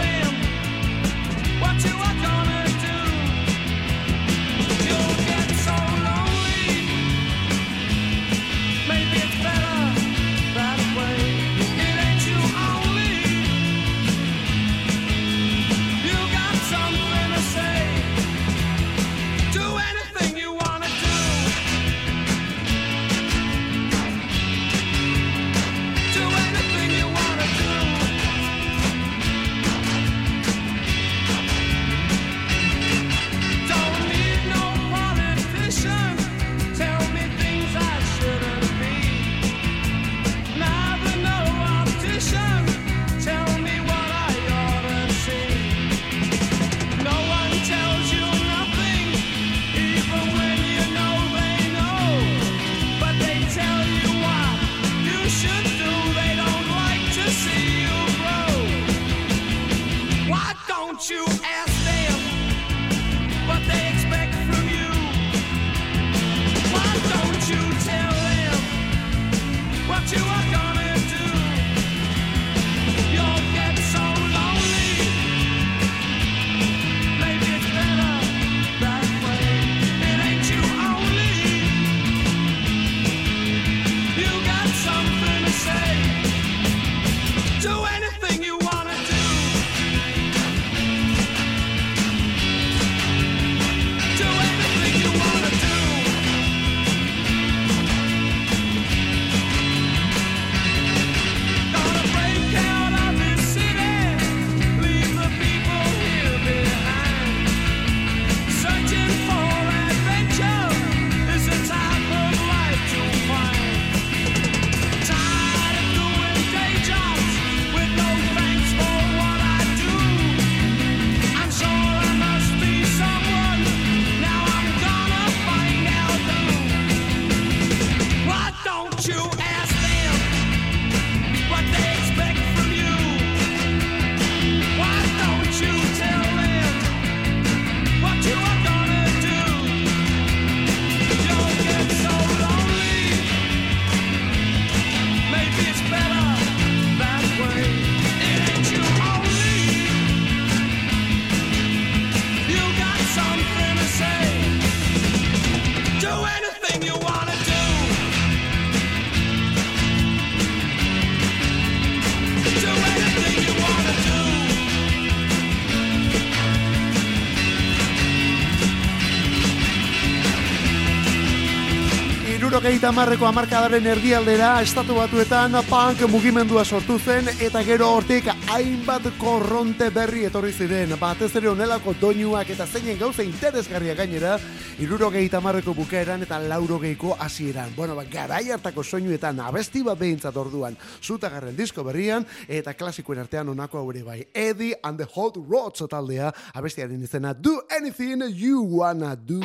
Irurogeita marreko amarkadaren erdialdera estatu batuetan punk mugimendua sortu zen eta gero hortik hainbat korronte berri etorri ziren. Batez ere onelako doinuak eta zeinen gauza interesgarria gainera irurogeita marreko bukaeran eta laurogeiko hasieran. Bueno, ba, garai hartako soinuetan abesti bat behintzat orduan zutagarren disko berrian eta klasikoen artean onako haure bai. Eddie and the Hot Rods taldea abestiaren izena Do Anything You Wanna Do.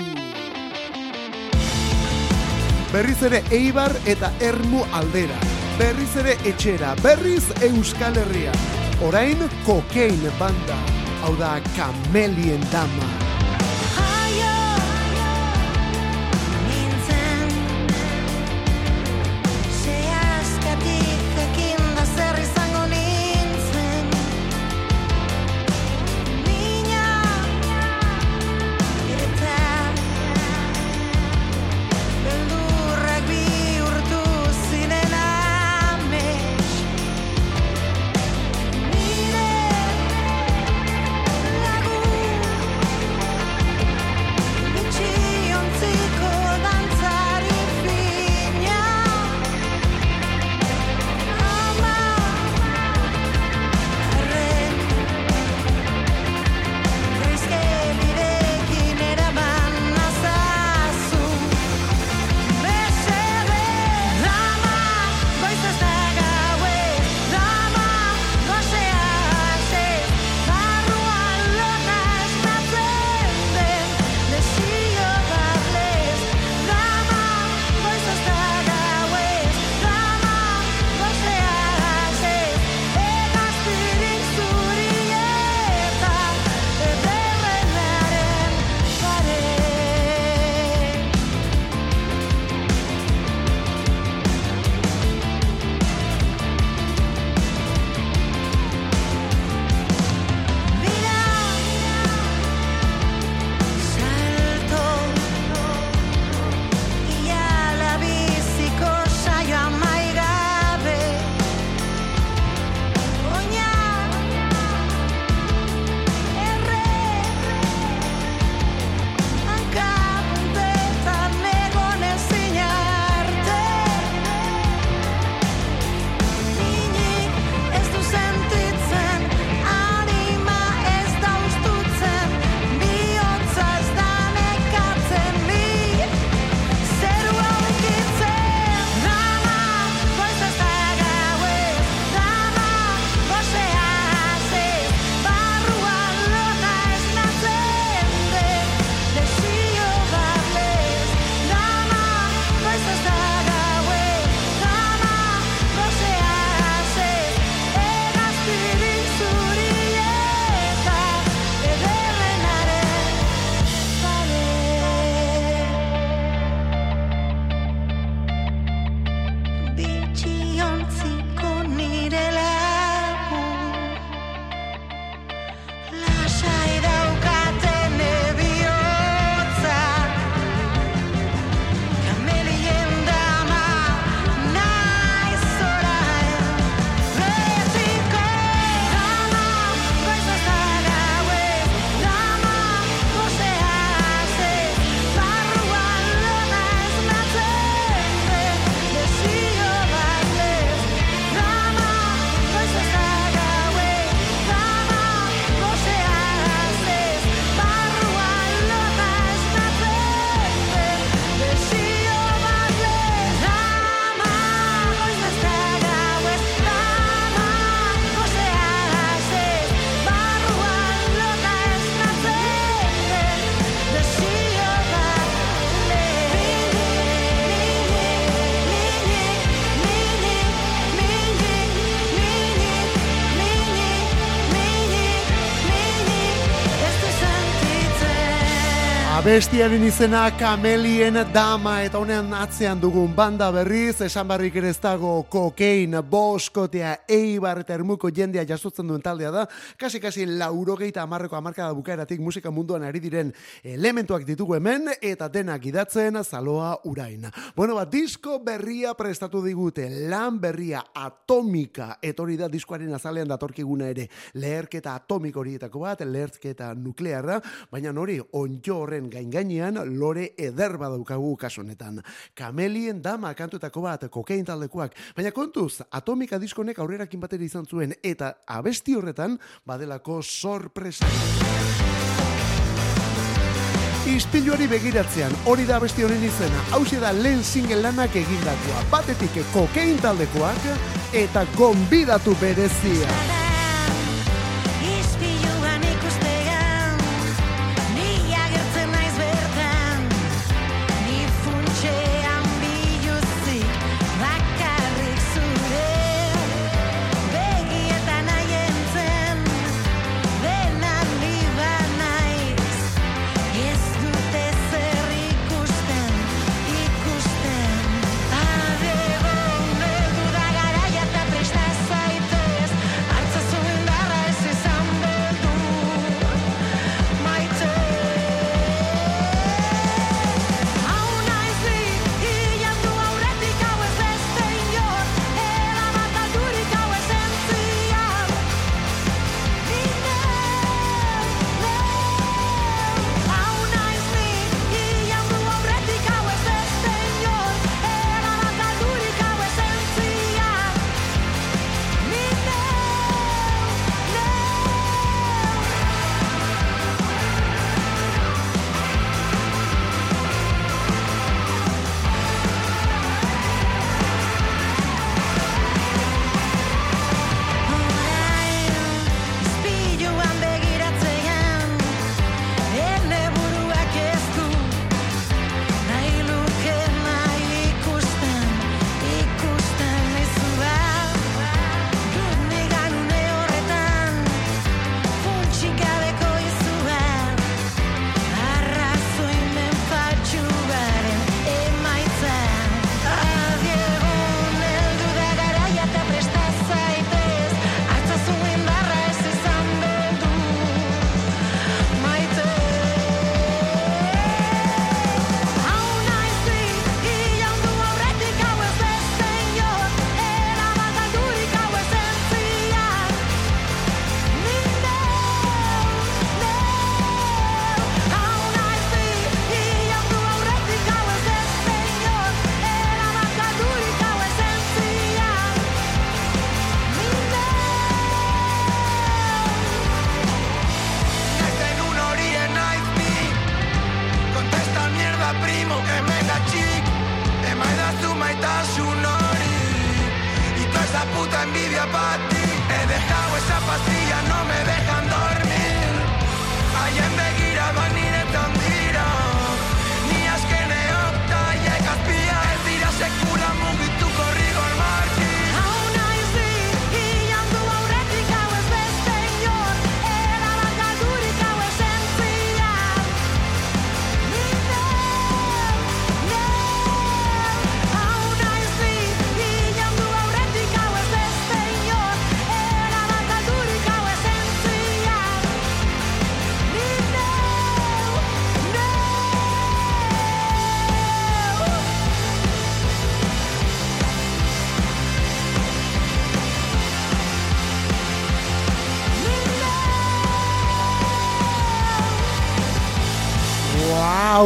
Berriz ere Eibar eta Ermu aldera, berriz ere etxera, berriz Euskal Herria. Orain kokein banda, hau da kamelien dama. Abestiaren izena Kamelien Dama eta honean atzean dugun banda berriz, esan barrik ere ez dago kokein, boskotea, eibar eta ermuko jendea jasotzen duen taldea da, kasi-kasi laurogeita amarreko amarkada bukaeratik musika munduan ari diren elementuak ditugu hemen, eta denak idatzen zaloa urain. Bueno, bat, disko berria prestatu digute, lan berria atomika, etori da diskoaren azalean datorkiguna ere, leherketa atomiko horietako bat, leherketa nuklearra, baina nori, onjo horren gain gainean lore eder badaukagu kasu honetan. Kamelien dama kantutako bat kokain taldekoak, baina kontuz, atomika diskonek aurrerakin batera izan zuen eta abesti horretan badelako sorpresa. Ispiluari begiratzean, hori da abesti honen izena, hauxe da lehen single lanak egindakoa, batetik kokain taldekoak eta gonbidatu berezia.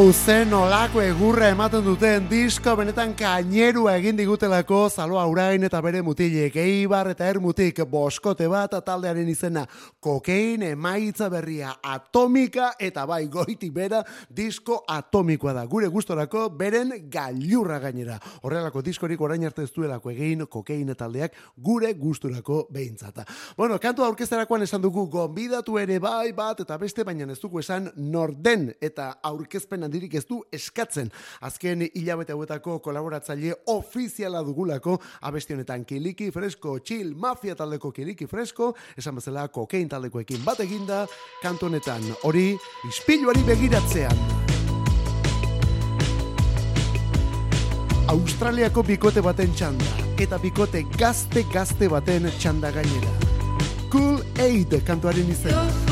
Hau zen olako egurra ematen duten disko benetan kainerua egin digutelako zaloa urain eta bere mutilek eibar eta ermutik boskote bat taldearen izena kokein emaitza berria atomika eta bai goiti bera disko atomikoa da. Gure gustorako beren gailurra gainera. Horrelako diskorik orain arte ez duelako egin kokein taldeak gure gusturako behintzata bueno kantu aurkezterakoan esan dugu gonbidatu ere bai bat eta beste baina ez dugu esan norden eta aurkezpen handirik ez du eskatzen. Azken hilabete hauetako kolaboratzaile ofiziala dugulako abesti honetan Kiliki Fresko, Chill Mafia taldeko Kiliki Fresko, esan bezala kokein taldekoekin bat eginda kantu honetan. Hori ispiluari begiratzean. Australiako bikote baten txanda eta bikote gazte gazte baten txanda gainera. Cool Aid kantuaren izena.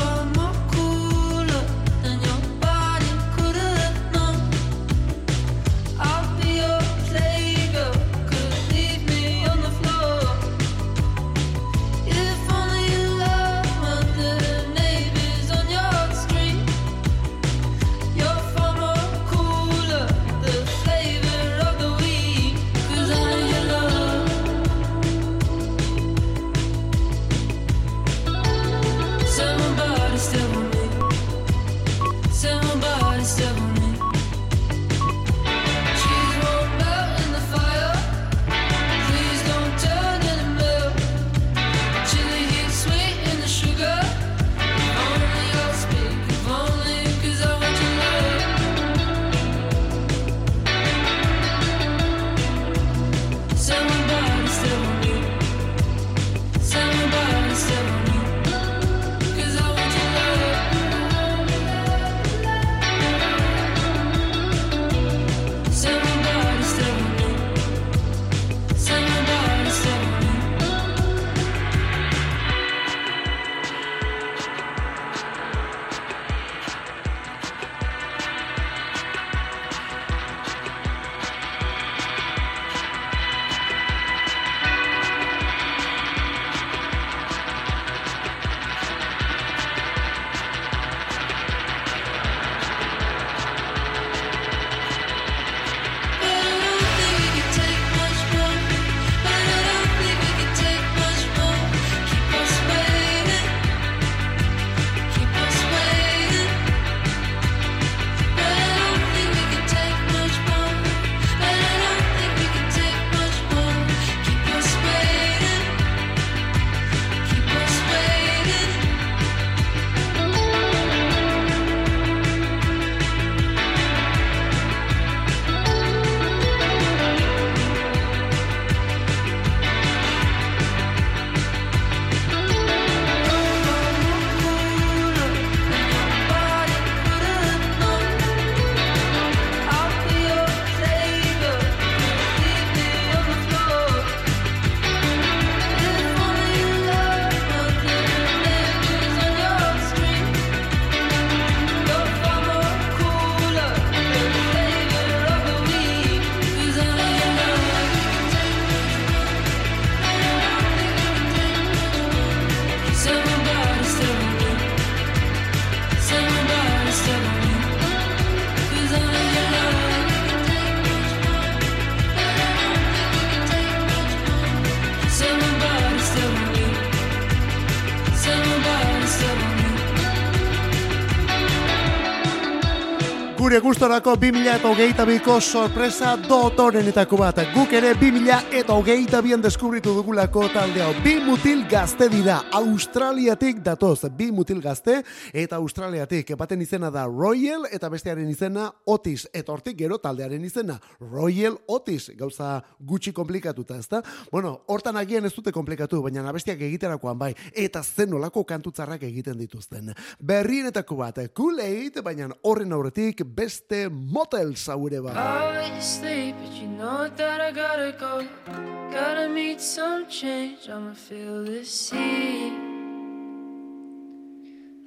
Gure gustorako 2000 eta hogeita biko sorpresa dotorenetako bat. Guk ere 2000 eta hogeita bian deskubritu dugulako talde hau. Bi mutil gazte dira. Australiatik datoz. Bi mutil gazte eta Australiatik. Baten izena da Royal eta bestearen izena Otis. Eta hortik gero taldearen izena Royal Otis. Gauza gutxi komplikatuta, ezta? Bueno, hortan agian ez dute komplikatu, baina abestiak egiterakoan bai. Eta zen olako kantutzarrak egiten dituzten. Berrienetako bat, Kool-Aid, baina horren aurretik beste motel zaure bat.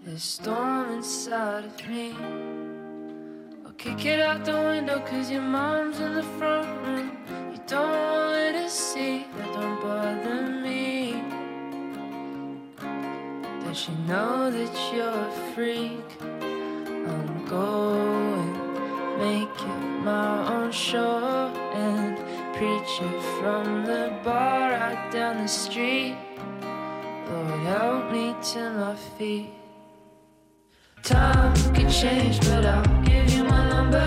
The storm inside of me. I'll kick it out the window, cause your mom's in the front room. You don't want her to see, that don't bother me. Does she know that you're a freak? I'm going make it my own show and preach it from the bar out down the street. Lord, help me to my feet. Time could change, but I'll give you my number.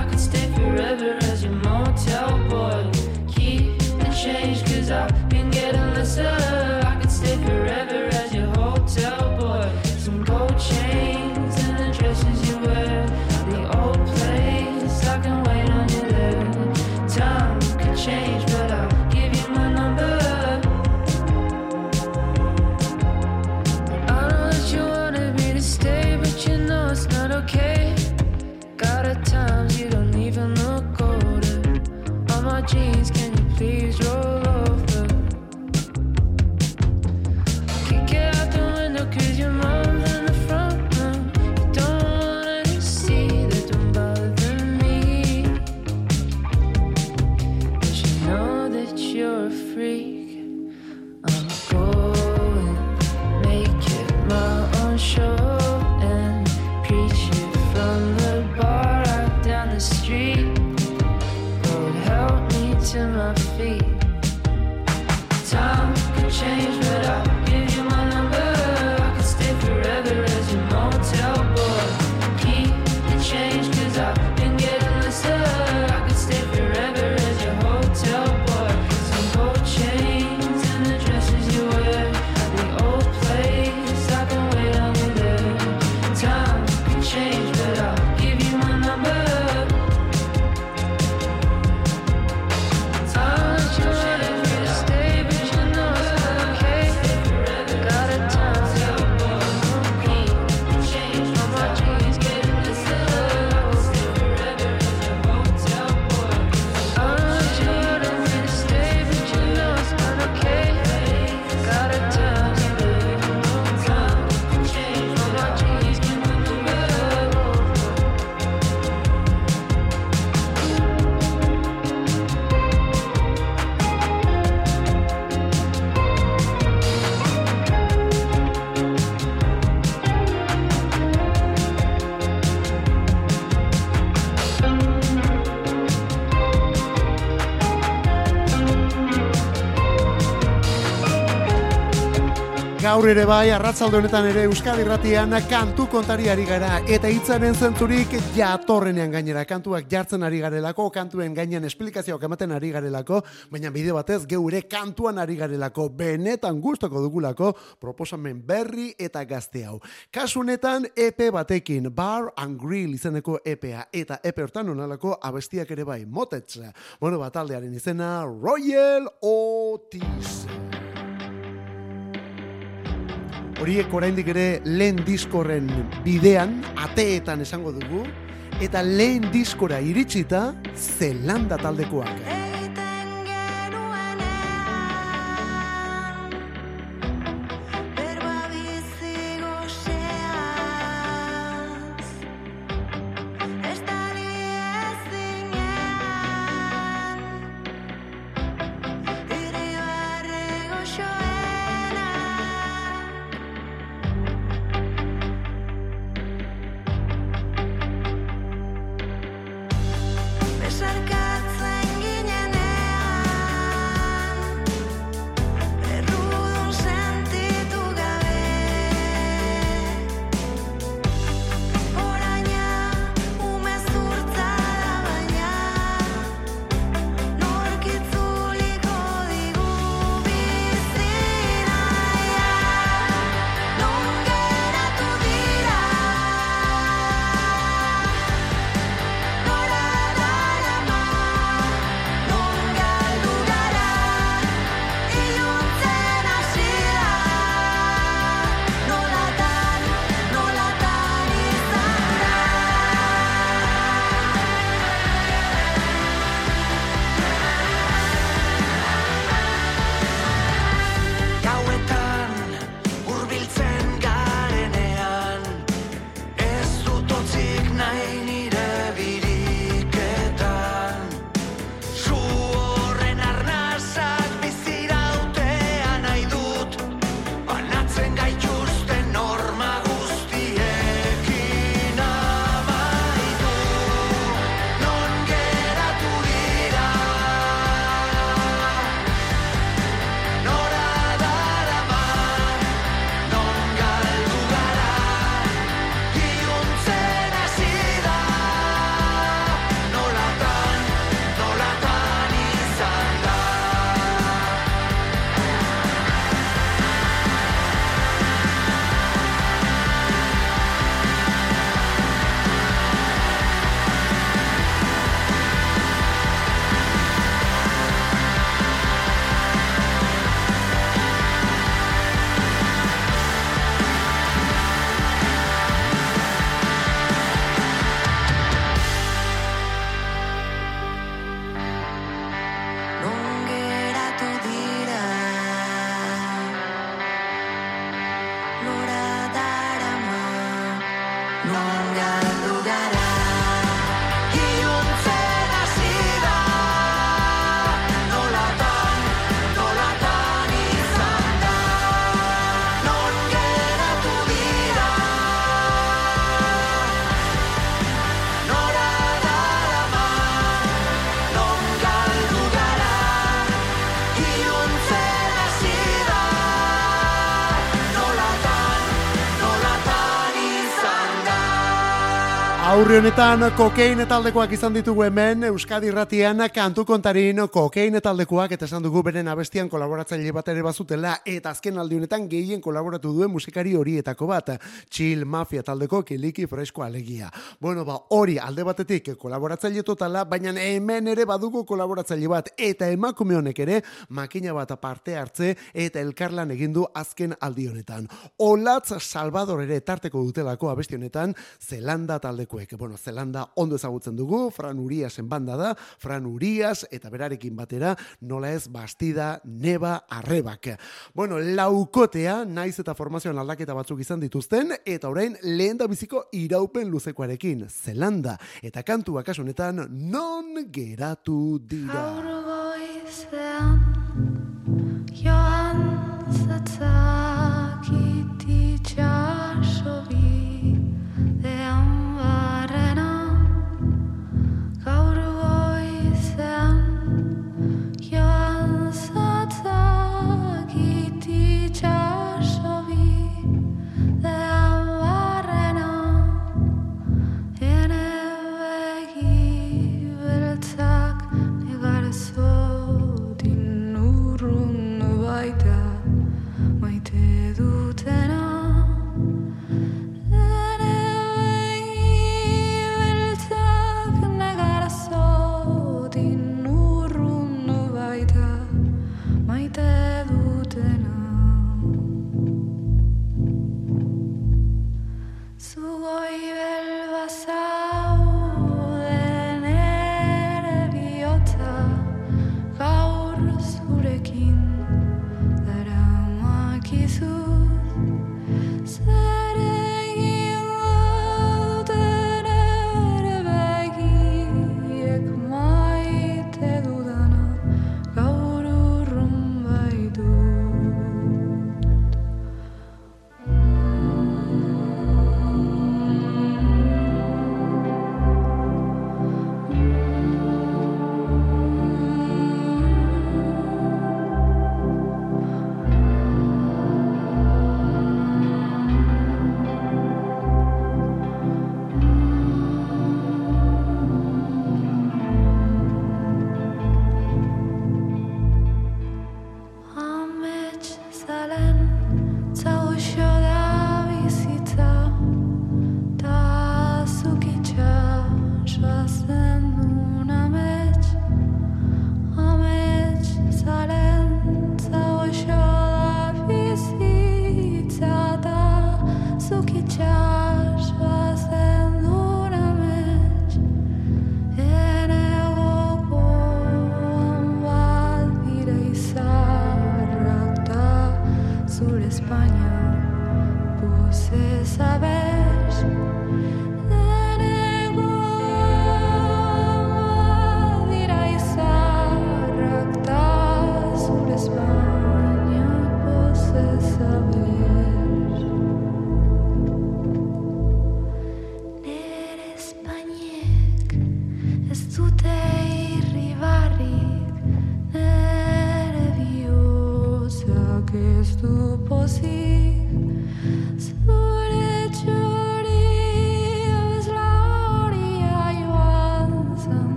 I could stay forever as your motel boy. Keep the change, cause I've been getting lesser. Jeans, Gaur ere bai, arratzalde honetan ere Euskadi Ratian kantu kontari ari gara eta hitzaren zentzurik jatorrenean gainera kantuak jartzen ari garelako, kantuen gainean esplikazioak ematen ari garelako, baina bide batez geure kantuan ari garelako, benetan gustoko dugulako proposamen berri eta gazte hau. Kasu honetan EP batekin, Bar and Grill izeneko EPA eta EP hortan onalako abestiak ere bai, motetz. Bueno, bataldearen izena Royal Otis. Horiek oraindik ere lehen diskorren bidean, ateetan esango dugu, eta lehen diskora iritsita, Zelanda taldekoak. Aurre honetan kokein taldekoak izan ditugu hemen Euskadi Irratian kantu kontarin kokein taldekoak eta esan dugu beren abestian kolaboratzaile bat ere bazutela eta azken aldi honetan gehien kolaboratu duen musikari horietako bat Chill Mafia taldeko kiliki fresko alegia. Bueno, ba, hori alde batetik kolaboratzaile totala, baina hemen ere badugu kolaboratzaile bat eta emakume honek ere makina bat parte hartze eta elkarlan egin du azken aldi honetan. Olatz Salvador ere tarteko dutelako abesti honetan Zelanda taldekoek. Bueno, Zelanda ondo ezagutzen dugu, Fran Uriasen banda da, Fran Urias eta berarekin batera nola ez bastida neba arrebak. Bueno, laukotea naiz eta formazioan aldaketa batzuk izan dituzten eta orain lehen da biziko iraupen luzekoarekin Zelanda eta kantua kasu honetan non geratu dira. Gaur goizean joan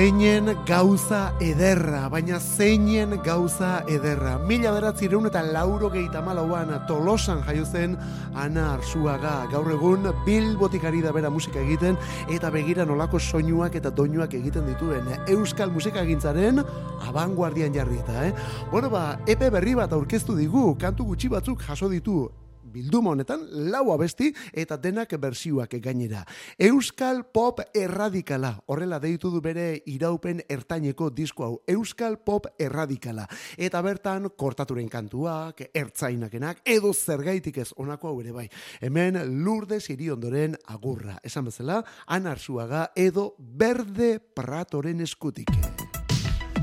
Zeinen gauza ederra, baina zeinen gauza ederra. Mila beratzireun eta lauro gehieta malauan tolosan jaio zen Ana Arzuaga. Gaur egun bilbotik ari da bera musika egiten eta begira nolako soinuak eta doinuak egiten dituen. Euskal musikagintzaren abanguardian jarri eta, eh? Bueno, ba, epe berri bat aurkeztu digu, kantu gutxi batzuk jaso ditu bilduma honetan lau abesti eta denak bersioak gainera. Euskal pop erradikala, horrela deitu du bere iraupen ertaineko disko hau, Euskal pop erradikala. Eta bertan kortaturen kantuak, ertzainakenak, edo zergaitik ez onako hau ere bai. Hemen Lourdes Iriondoren agurra, esan bezala, anarzuaga edo berde pratoren eskutik.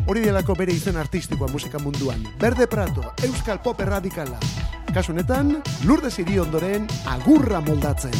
Hori delako bere izen artistikoa musika munduan. Berde Prato, Euskal Pop erradikala. Kasu honetan, Lourdes Iriondoren agurra moldatzen.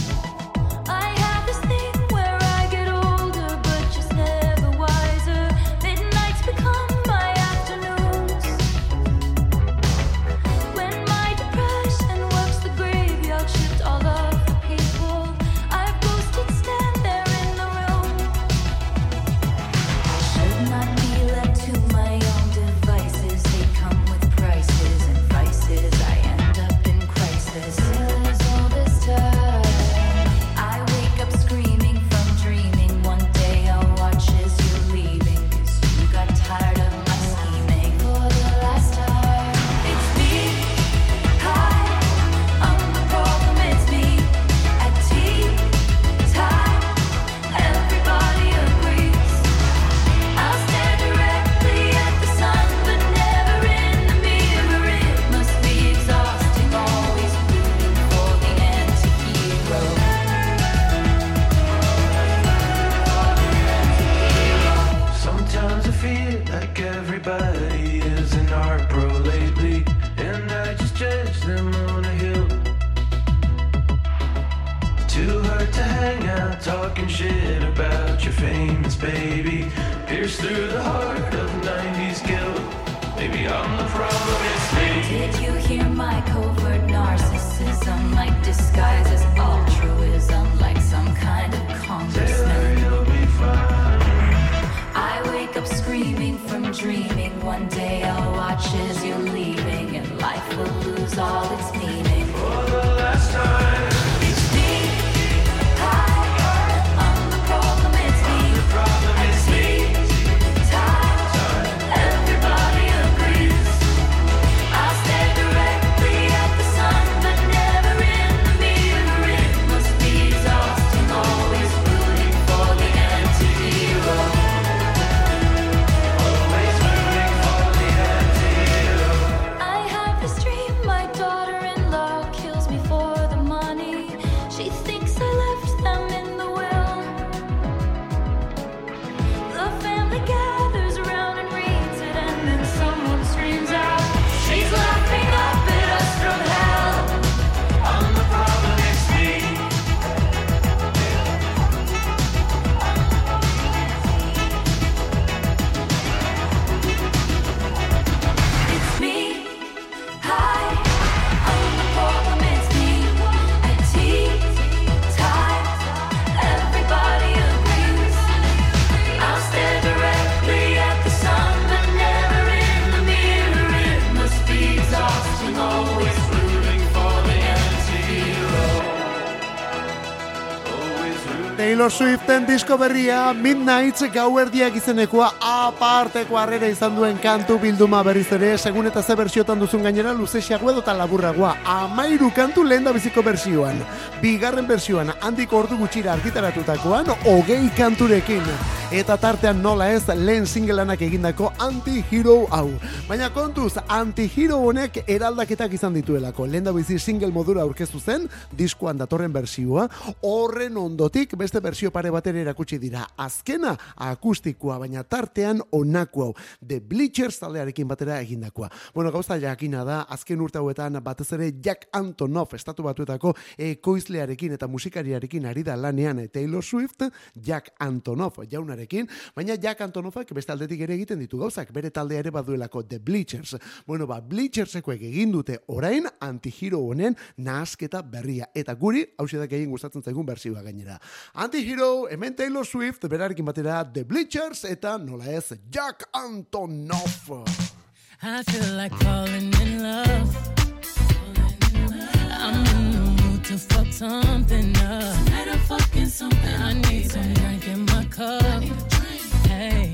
Taylor Swiften disko berria Midnights gauerdiak izenekoa aparteko harrera izan duen kantu bilduma berriz ere. Segun eta ze bersiotan duzun gainera luzesiago edo eta laburragoa. Amairu kantu lehen da biziko bersioan bigarren bersioan handik ordu gutxira argitaratutakoan hogei kanturekin. Eta tartean nola ez lehen singelanak egindako anti-hero hau baina kontuz anti-hero honek eraldaketak izan dituelako lehen da bizi single modura aurkeztu zen diskoan datorren bersioa horren ondotik beste bersio pare batera erakutsi dira. Azkena akustikoa, baina tartean onako hau. The Bleachers taldearekin batera egindakoa. Bueno, gauza jakina da, azken urte hauetan batez ere Jack Antonoff estatu batuetako ekoizlearekin eta musikariarekin ari da lanean Taylor Swift, Jack Antonoff jaunarekin, baina Jack Antonoffak beste aldetik ere egiten ditu gauzak, bere taldea ere baduelako The Bleachers. Bueno, ba, Bleachersekoek egin dute orain antihiro honen nahasketa berria. Eta guri, hau da gehien gustatzen zaigun bersioa gainera. Anti-Hero, hemen Taylor Swift, berarekin batera The Bleachers, eta nola ez, Jack Antonoff. I feel like falling in love. I'm in the mood to fuck something up. Tonight I'm fucking something. I need some drink in my cup. Hey,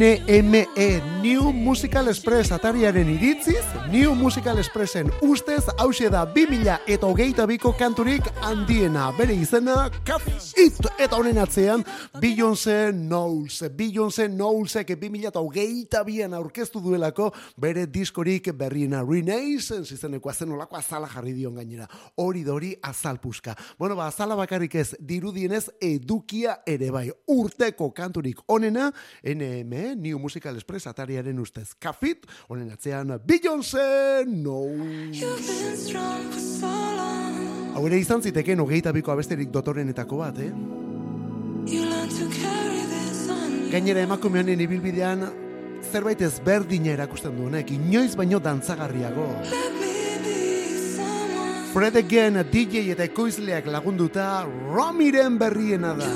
NME, New Musical Express atariaren iritziz, New Musical Expressen ustez hause da 2000 eta hogeita biko kanturik handiena. Bere izena, Cat It, eta honen atzean, Beyoncé Knowles. Beyoncé Knowlesek 2000 eta hogeita bian aurkeztu duelako bere diskorik berriena Renaissance izeneko azen olako azala jarri dion gainera. Hori dori azalpuska. Bueno, ba, azala bakarrik ez, dirudienez edukia ere bai. Urteko kanturik onena, NME, New Musical Express atariaren ustez. Kafit, honen atzean Beyoncé Knowles. Hau ere izan ziteken hogeita biko abesterik dotorenetako bat, eh? Gainera emakumeanen ibilbidean zerbait ezberdina erakusten du honek, inoiz baino dantzagarriago. Fred Again, DJ eta ekoizleak lagunduta, Romiren berriena da.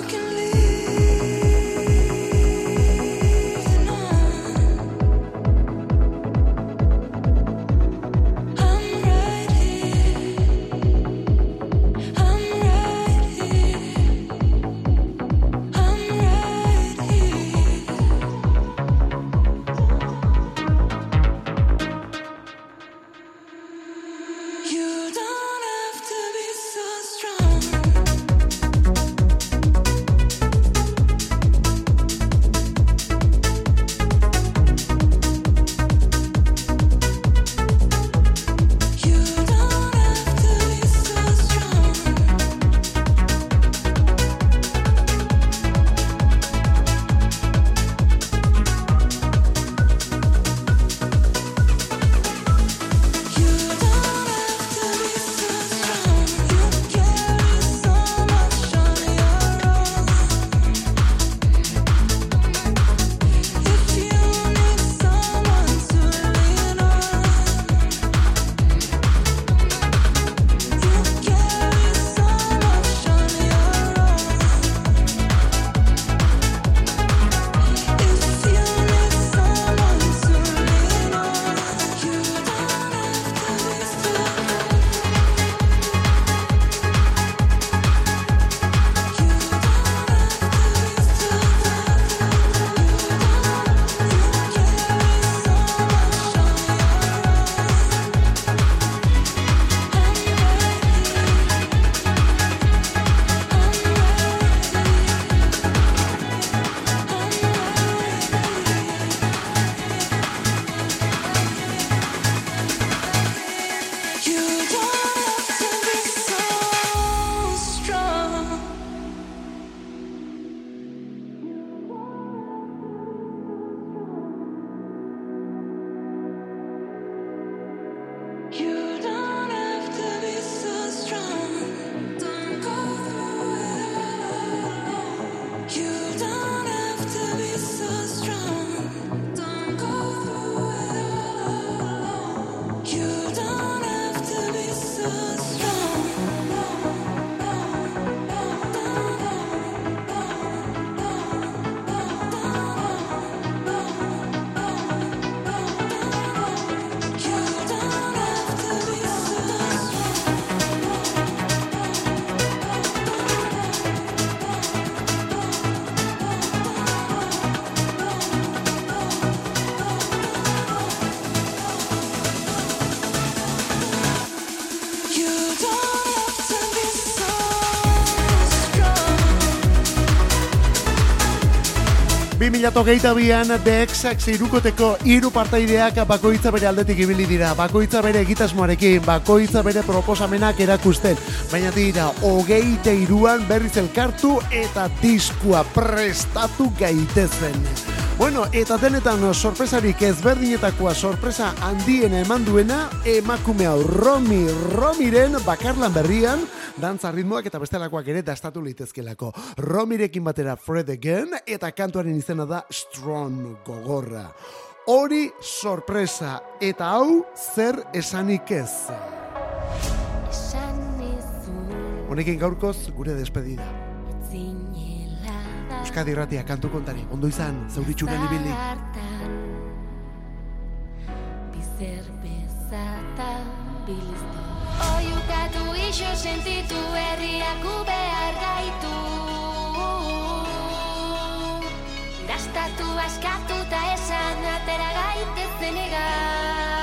2008an The Exax irukoteko hiru partaideak bakoitza bere aldetik ibili dira, bakoitza bere egitasmoarekin, bakoitza bere proposamenak erakusten, baina dira, hogeite iruan berriz elkartu eta diskua prestatu gaitezen. Bueno, eta denetan sorpresarik ezberdinetakoa sorpresa handien eman duena emakume hau Romi Romiren bakarlan berrian dantza ritmoak eta bestelakoak ere dastatu litezkelako. Romirekin batera Fred Again eta kantuaren izena da Strong gogorra. Hori sorpresa eta hau zer esanik ez. Honekin gaurkoz gure despedida. Euskadi Ratia kantu kontari, ondo izan, zauritxuren ibili. Oiukatu iso sentitu herriak behar gaitu. Dastatu askatu ta esan atera gaitezen egan